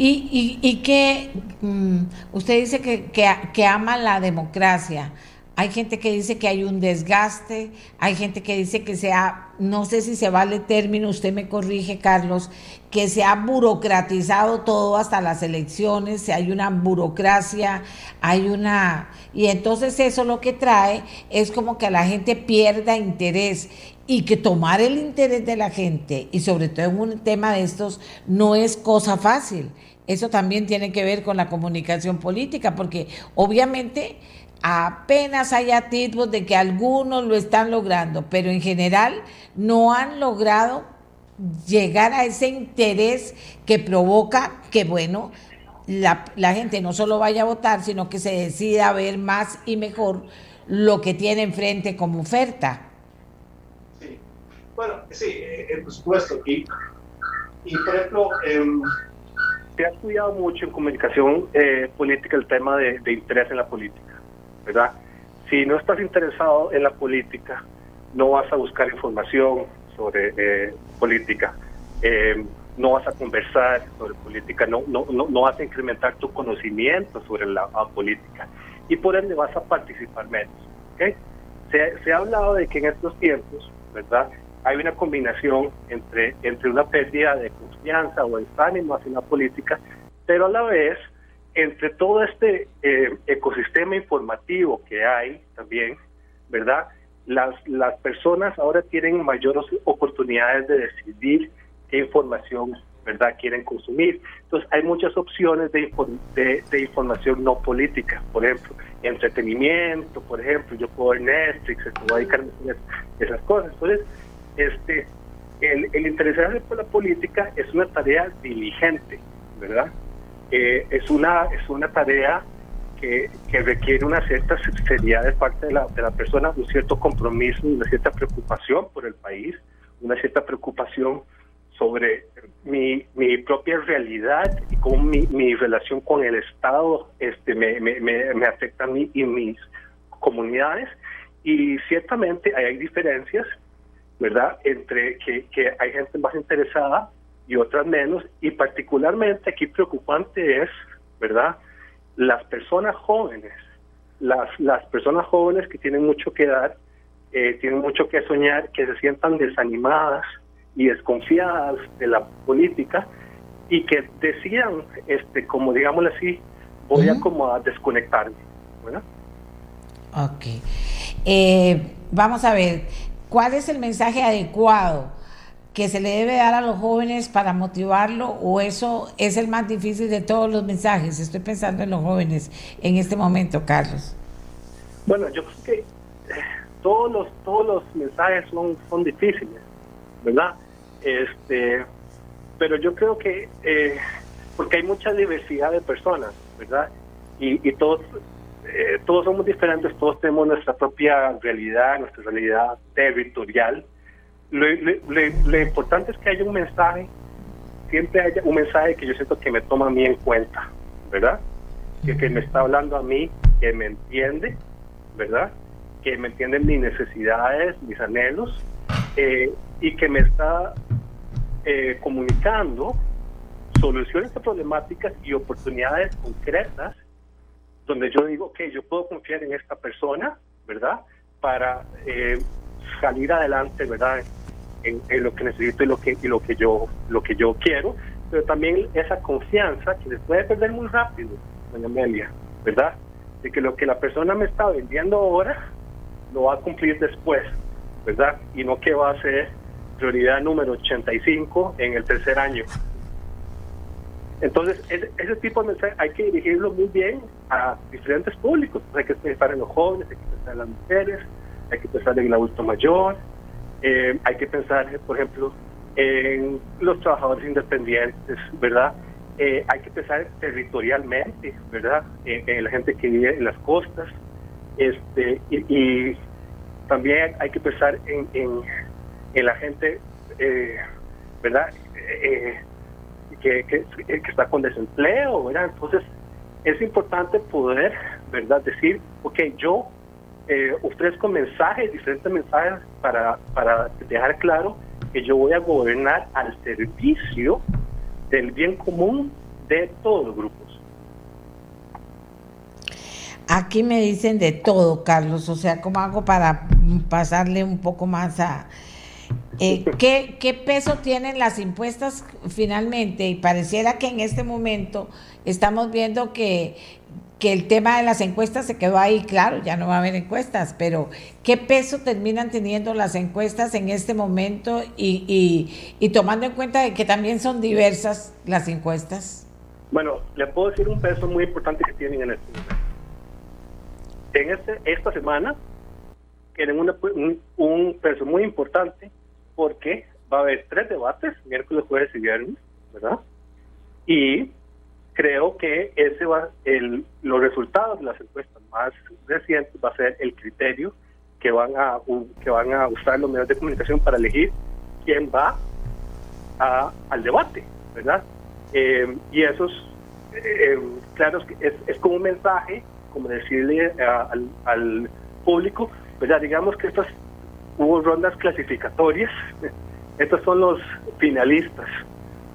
Y, y, que mm, usted dice que, que, ama la democracia. Hay gente que dice que hay un desgaste, hay gente que dice que se ha, no sé si se vale término, usted me corrige, Carlos, que se ha burocratizado todo hasta las elecciones, hay una burocracia, hay una... Y entonces eso lo que trae es como que la gente pierda interés y que tomar el interés de la gente, y sobre todo en un tema de estos, no es cosa fácil. Eso también tiene que ver con la comunicación política, porque obviamente apenas hay atisbos de que algunos lo están logrando, pero en general no han logrado llegar a ese interés que provoca que, bueno, la, la gente no solo vaya a votar, sino que se decida ver más y mejor lo que tiene enfrente como oferta. Bueno, sí, eh, eh, por supuesto. Y, y por ejemplo, em, se ha estudiado mucho en comunicación eh, política el tema de, interés en la política, ¿verdad? Si no estás interesado en la política, no vas a buscar información sobre política. Em, no vas a conversar sobre política, no, no, no, vas a incrementar tu conocimiento sobre la, política y por ende vas a participar menos. ¿okay? Se, se, ha hablado de que en estos tiempos, ¿verdad? Hay una combinación entre, entre una pérdida de confianza o desánimo hacia la política, pero a la vez entre todo este eh, ecosistema informativo que hay también, ¿verdad? Las, las personas ahora tienen mayores oportunidades de decidir qué información verdad quieren consumir. Entonces hay muchas opciones de, de, información no política, por ejemplo, entretenimiento, por ejemplo, yo puedo ver Netflix, puedo dedicarme a esas cosas. Entonces, este, el, el interesarse por la política es una tarea diligente, ¿verdad? Eh, es, una, es una tarea que, que, requiere una cierta seriedad de parte de la, de la persona, un cierto compromiso, una cierta preocupación por el país, una cierta preocupación sobre mi, mi propia realidad y cómo mi, mi relación con el Estado este, me, me, me, afecta a mí y mis comunidades. Y ciertamente hay diferencias, ¿verdad?, entre que, que hay gente más interesada y otras menos, y particularmente aquí preocupante es, ¿verdad?, las personas jóvenes, las, las personas jóvenes que tienen mucho que dar, eh, tienen mucho que soñar, que se sientan desanimadas, y desconfiadas de la política y que decían, este, como digámoslo así, voy a como a desconectarme. ¿verdad? Ok. Eh, vamos a ver, ¿cuál es el mensaje adecuado que se le debe dar a los jóvenes para motivarlo o eso es el más difícil de todos los mensajes? Estoy pensando en los jóvenes en este momento, Carlos. Bueno, yo creo que eh, todos los todos los mensajes son son difíciles, ¿verdad? Este, pero yo creo que, eh, porque hay mucha diversidad de personas, ¿verdad? Y, todos, eh, todos somos diferentes, todos tenemos nuestra propia realidad, nuestra realidad territorial. Lo, importante es que haya un mensaje, siempre haya un mensaje que yo siento que me toma a mí en cuenta, ¿verdad? Que, me está hablando a mí, que me entiende, ¿verdad? Que me entiende mis necesidades, mis anhelos, eh, y que me está eh, comunicando soluciones a problemáticas y oportunidades concretas donde yo digo, que yo puedo confiar en esta persona, ¿verdad? Para eh, salir adelante, ¿verdad? En, lo que necesito y lo que, y lo que yo lo que yo quiero, pero también esa confianza que se puede perder muy rápido, doña Amelia, ¿verdad? De que lo que la persona me está vendiendo ahora lo va a cumplir después, ¿verdad? Y no que va a ser prioridad número 85 en el tercer año. Entonces, ese, tipo de mensaje hay que dirigirlo muy bien a diferentes públicos. Hay que pensar en los jóvenes, hay que pensar en las mujeres, hay que pensar en el adulto mayor, eh, hay que pensar, por ejemplo, en los trabajadores independientes, ¿verdad? Eh, hay que pensar territorialmente, ¿verdad? En, la gente que vive en las costas. Este, y, también hay que pensar en en la gente, eh, ¿verdad? Eh, que, que, está con desempleo, ¿verdad? Entonces, es importante poder, ¿verdad? Decir, ok, yo eh, ofrezco mensajes, diferentes mensajes para, para dejar claro que yo voy a gobernar al servicio del bien común de todos los grupos. Aquí me dicen de todo, Carlos, o sea, ¿cómo hago para pasarle un poco más a, eh, ¿qué, peso tienen las impuestas finalmente? Y pareciera que en este momento estamos viendo que, el tema de las encuestas se quedó ahí, claro, ya no va a haber encuestas, pero ¿qué peso terminan teniendo las encuestas en este momento y, y, tomando en cuenta de que también son diversas las encuestas? Bueno, le puedo decir un peso muy importante que tienen en este momento. En este, esta semana tienen un, un peso muy importante porque va a haber tres debates, miércoles, jueves y viernes, ¿verdad? Y creo que ese va el, los resultados de las encuestas más recientes va a ser el criterio que van a que van a usar los medios de comunicación para elegir quién va a, al debate, ¿verdad? Eh, y eso es, eh, claro, es, es como un mensaje, como decirle al, al público, ¿verdad? Digamos que estas hubo rondas clasificatorias. Estos son los finalistas,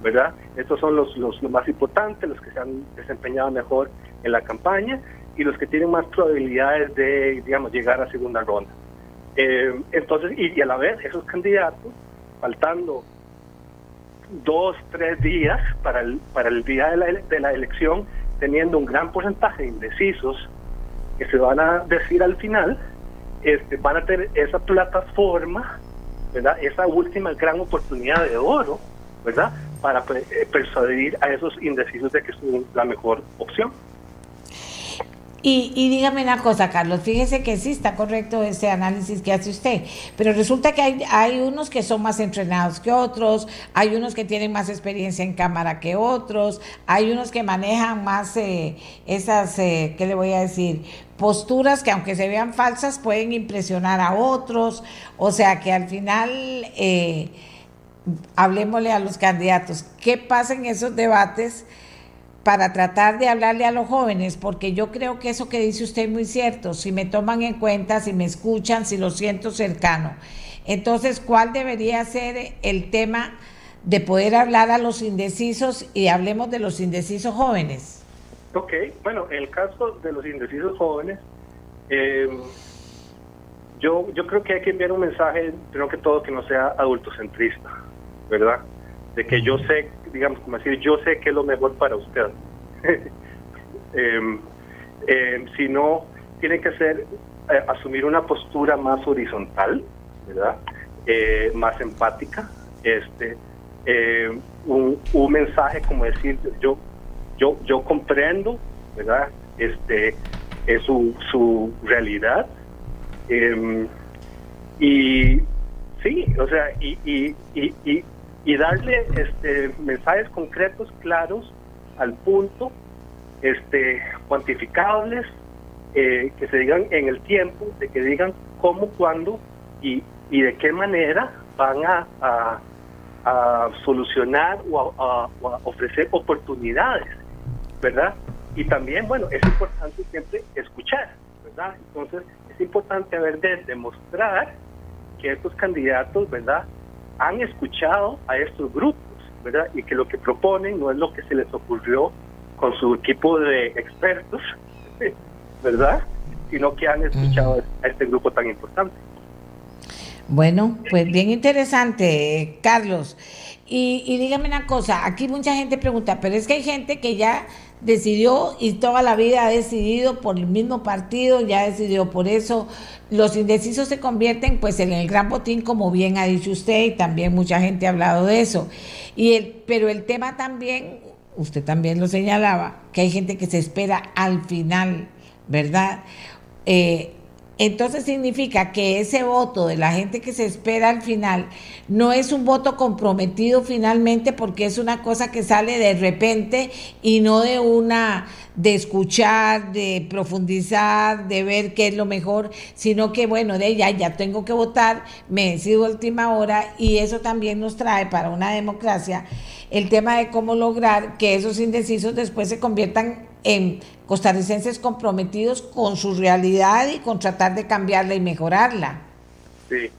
¿verdad? Estos son los, los, más importantes, los que se han desempeñado mejor en la campaña y los que tienen más probabilidades de, digamos, llegar a segunda ronda. Eh, entonces, y, a la vez, esos candidatos, faltando dos, tres días para el, para el día de la, de la elección, teniendo un gran porcentaje de indecisos que se van a decir al final, este, van a tener esa plataforma, ¿verdad? Esa última gran oportunidad de oro, ¿verdad? Para eh, persuadir a esos indecisos de que es la mejor opción. Y, dígame una cosa, Carlos, fíjese que sí está correcto ese análisis que hace usted, pero resulta que hay, hay unos que son más entrenados que otros, hay unos que tienen más experiencia en cámara que otros, hay unos que manejan más eh, esas, eh, ¿qué le voy a decir? Posturas que aunque se vean falsas pueden impresionar a otros, o sea que al final... Eh, hablemosle a los candidatos, ¿qué pasa en esos debates? Para tratar de hablarle a los jóvenes, porque yo creo que eso que dice usted es muy cierto, si me toman en cuenta, si me escuchan, si lo siento cercano. Entonces, ¿cuál debería ser el tema de poder hablar a los indecisos y hablemos de los indecisos jóvenes? Ok, bueno, en el caso de los indecisos jóvenes, eh, yo, yo creo que hay que enviar un mensaje, primero que todo, que no sea adultocentrista, ¿verdad? De que yo sé digamos, como decir, yo sé que es lo mejor para usted. eh, eh, si no, tiene que ser eh, asumir una postura más horizontal, ¿verdad? Eh, más empática, este, un, un, mensaje como decir, yo, yo, yo comprendo, ¿verdad? Este, es su, su realidad. Em, y sí, o sea, y, y darle este, mensajes concretos, claros, al punto, este, cuantificables, eh, que se digan en el tiempo, de que digan cómo, cuándo y, y de qué manera van a, a, solucionar o a, ofrecer oportunidades, ¿verdad? Y también, bueno, es importante siempre escuchar, ¿verdad? Entonces, es importante haber de demostrar que estos candidatos, ¿verdad? Han escuchado a estos grupos, ¿verdad? Y que lo que proponen no es lo que se les ocurrió con su equipo de expertos, ¿verdad? Sino que han escuchado a este grupo tan importante. Bueno, pues bien interesante, Carlos. Y, y dígame una cosa, aquí mucha gente pregunta, pero es que hay gente que ya decidió y toda la vida ha decidido por el mismo partido, ya decidió por eso. Los indecisos se convierten pues en el gran botín, como bien ha dicho usted, y también mucha gente ha hablado de eso. Y el, pero el tema también, usted también lo señalaba, que hay gente que se espera al final, ¿verdad? Eh, entonces significa que ese voto de la gente que se espera al final no es un voto comprometido finalmente porque es una cosa que sale de repente y no de una de escuchar, de profundizar, de ver qué es lo mejor, sino que bueno, de ella ya tengo que votar, me decido última hora y eso también nos trae para una democracia el tema de cómo lograr que esos indecisos después se conviertan en costarricenses comprometidos con su realidad y con tratar de cambiarla y mejorarla. Sí,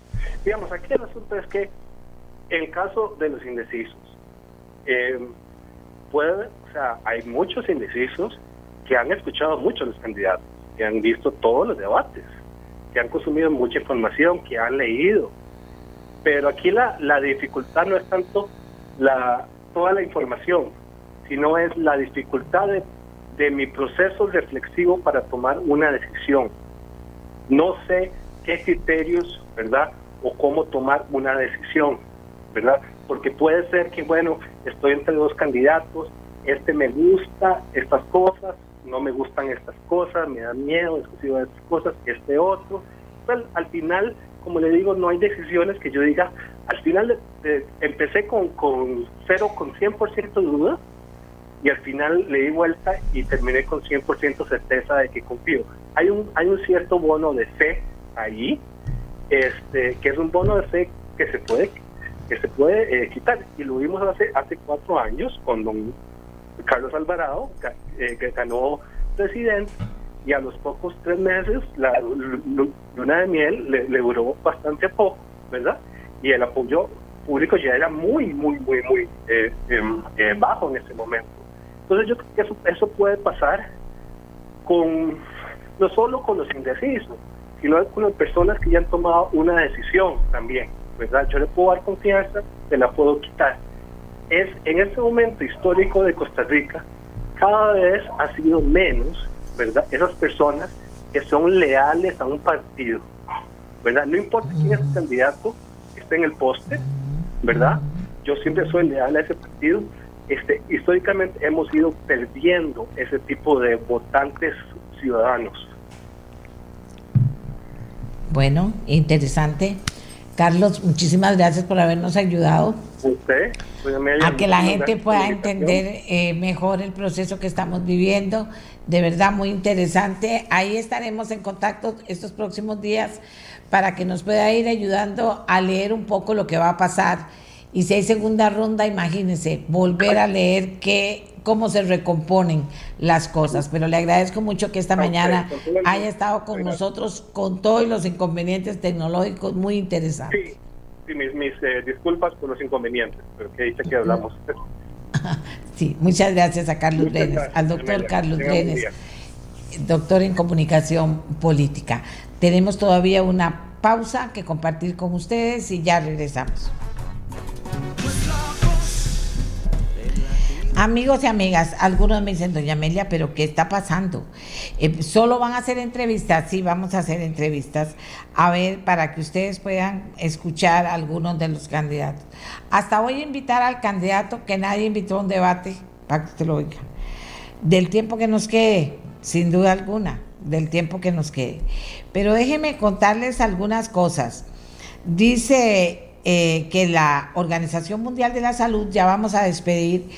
digamos, aquí el asunto es que el caso de los indecisos, eh, puede, o sea, hay muchos indecisos que han escuchado mucho a los candidatos, que han visto todos los debates, que han consumido mucha información, que han leído. Pero aquí la, la dificultad no es tanto la, toda la información, sino es la dificultad de de mi proceso reflexivo para tomar una decisión. No sé qué criterios, ¿verdad? O cómo tomar una decisión, ¿verdad? Porque puede ser que, bueno, estoy entre dos candidatos, este me gusta estas cosas, no me gustan estas cosas, me da miedo discutir estas cosas, este otro. Pues al final, como le digo, no hay decisiones que yo diga, al final empecé con, con cero, con 100% de duda, y al final le di vuelta y terminé con 100% certeza de que confío. Hay un, hay un cierto bono de fe ahí, este, que es un bono de fe que se puede que se puede eh, quitar y lo vimos hace hace cuatro años con don Carlos Alvarado eh, que ganó presidente y a los pocos tres meses la luna de miel le, duró bastante poco verdad y él apoyó público ya era muy, muy, muy, muy eh, em, bajo en ese momento. Entonces yo creo que eso, eso puede pasar con no solo con los indecisos, sino con las personas que ya han tomado una decisión también, ¿verdad? Yo le puedo dar confianza, se la puedo quitar. Es en este momento histórico de Costa Rica, cada vez ha sido menos, ¿verdad? Esas personas que son leales a un partido, ¿verdad? No importa quién es el candidato, esté en el poste, ¿verdad? Yo siempre soy leal a ese partido. Este, históricamente hemos ido perdiendo ese tipo de votantes ciudadanos. Bueno, interesante. Carlos, muchísimas gracias por habernos ayudado Usted, Amelia, a que la gente pueda entender eh, mejor el proceso que estamos viviendo. De verdad, muy interesante. Ahí estaremos en contacto estos próximos días para que nos pueda ir ayudando a leer un poco lo que va a pasar. Y si hay segunda ronda, imagínense, volver a leer qué, cómo se recomponen las cosas. Pero le agradezco mucho que esta mañana haya estado con nosotros con todos los inconvenientes tecnológicos muy interesantes. Sí, sí, mis, mis eh, disculpas por los inconvenientes, pero que dice que hablamos. Sí, muchas gracias a Carlos Muchas gracias, al doctor. Carlos día. doctor en comunicación política. Tenemos todavía una pausa que compartir con ustedes y ya regresamos. Amigos y amigas, algunos me dicen, doña Amelia, pero ¿qué está pasando? Eh, ¿Solo van a hacer entrevistas? Sí, vamos a hacer entrevistas. A ver, para que ustedes puedan escuchar a algunos de los candidatos. Hasta voy a invitar al candidato que nadie invitó a un debate, para que usted lo oiga. Del tiempo que nos quede, sin duda alguna, del tiempo que nos quede. Pero déjenme contarles algunas cosas. Dice eh, que la Organización Mundial de la Salud, ya vamos a despedir,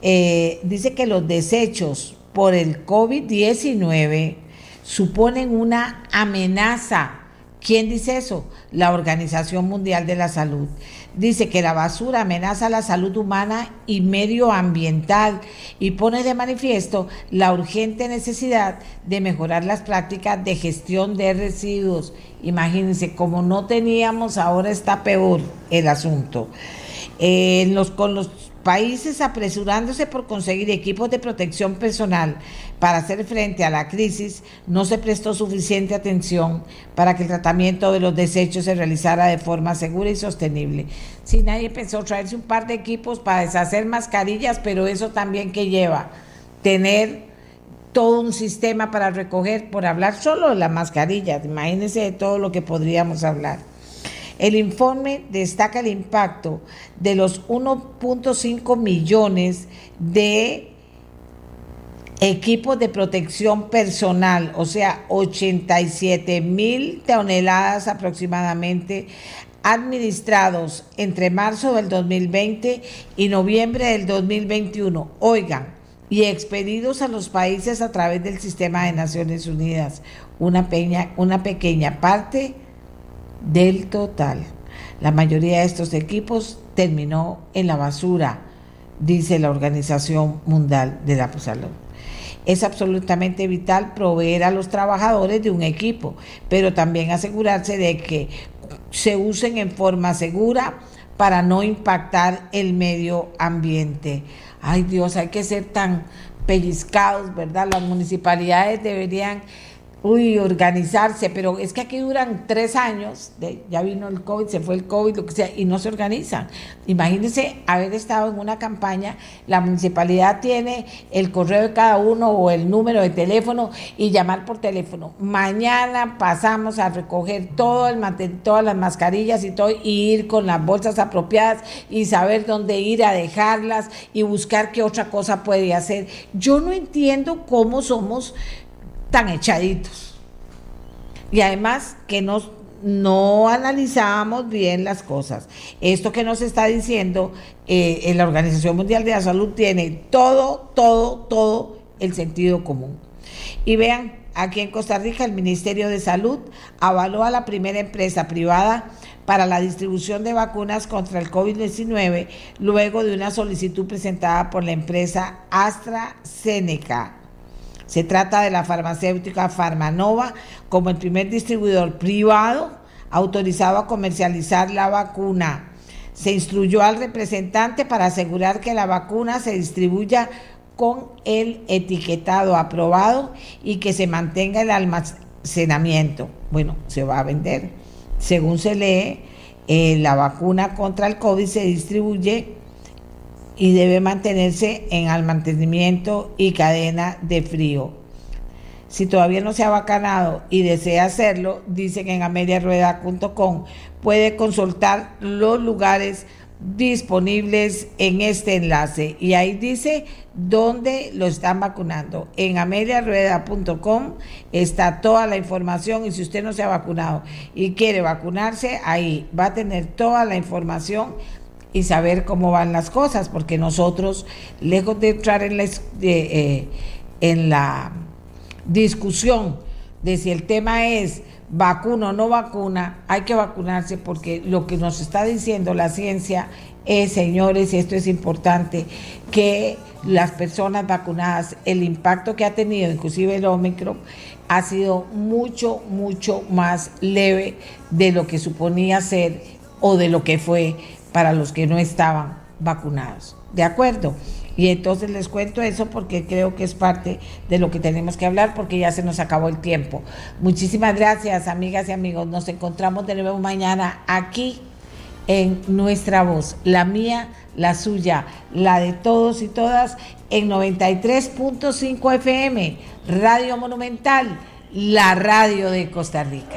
eh, dice que los desechos por el COVID-19 suponen una amenaza. ¿Quién dice eso? La Organización Mundial de la Salud. Dice que la basura amenaza la salud humana y medioambiental y pone de manifiesto la urgente necesidad de mejorar las prácticas de gestión de residuos. Imagínense, como no teníamos, ahora está peor el asunto. Eh, los, con los países apresurándose por conseguir equipos de protección personal para hacer frente a la crisis, no se prestó suficiente atención para que el tratamiento de los desechos se realizara de forma segura y sostenible. Si nadie pensó traerse un par de equipos para deshacer mascarillas, pero eso también que lleva tener todo un sistema para recoger, por hablar solo de las mascarillas, imagínense de todo lo que podríamos hablar. El informe destaca el impacto de los 1.5 millones de equipos de protección personal, o sea, 87 mil toneladas aproximadamente administrados entre marzo del 2020 y noviembre del 2021. Oigan, y expedidos a los países a través del sistema de Naciones Unidas, una, pequeña parte del total. La mayoría de estos equipos terminó en la basura, dice la Organización Mundial de la Salud. Es absolutamente vital proveer a los trabajadores de un equipo, pero también asegurarse de que se usen en forma segura para no impactar el medio ambiente. Ay Dios, hay que ser tan pellizcados, ¿verdad? Las municipalidades deberían uy, organizarse, pero es que aquí duran tres años, de, ya vino el COVID, se fue el COVID, lo que sea, y no se organizan. Imagínense haber estado en una campaña, la municipalidad tiene el correo de cada uno o el número de teléfono y llamar por teléfono. Mañana pasamos a recoger todo el todas las mascarillas y todo, y ir con las bolsas apropiadas y saber dónde ir a dejarlas y buscar qué otra cosa puede hacer. Yo no entiendo cómo somos tan echaditos. Y además que nos, no analizamos bien las cosas. Esto que nos está diciendo eh, la Organización Mundial de la Salud tiene todo, todo, todo el sentido común. Y vean, aquí en Costa Rica el Ministerio de Salud avaló a la primera empresa privada para la distribución de vacunas contra el COVID-19 luego de una solicitud presentada por la empresa AstraZeneca. Se trata de la farmacéutica Farmanova como el primer distribuidor privado autorizado a comercializar la vacuna. Se instruyó al representante para asegurar que la vacuna se distribuya con el etiquetado aprobado y que se mantenga el almacenamiento. Bueno, se va a vender. Según se lee, eh, la vacuna contra el COVID se distribuye y debe mantenerse en almacenamiento y cadena de frío. Si todavía no se ha vacunado y desea hacerlo, dice que en ameliarueda.com puede consultar los lugares disponibles en este enlace y ahí dice dónde lo están vacunando. En ameliarueda.com está toda la información y si usted no se ha vacunado y quiere vacunarse, ahí va a tener toda la información y saber cómo van las cosas, porque nosotros, lejos de entrar en la, eh, en la discusión de si el tema es vacuna o no vacuna, hay que vacunarse porque lo que nos está diciendo la ciencia es, señores, y esto es importante, que las personas vacunadas, el impacto que ha tenido, inclusive el Omicron, ha sido mucho, mucho más leve de lo que suponía ser o de lo que fue para los que no estaban vacunados. ¿De acuerdo? Y entonces les cuento eso porque creo que es parte de lo que tenemos que hablar porque ya se nos acabó el tiempo. Muchísimas gracias, amigas y amigos. Nos encontramos de nuevo mañana aquí en nuestra voz, la mía, la suya, la de todos y todas, en 93.5 FM, Radio Monumental, la radio de Costa Rica.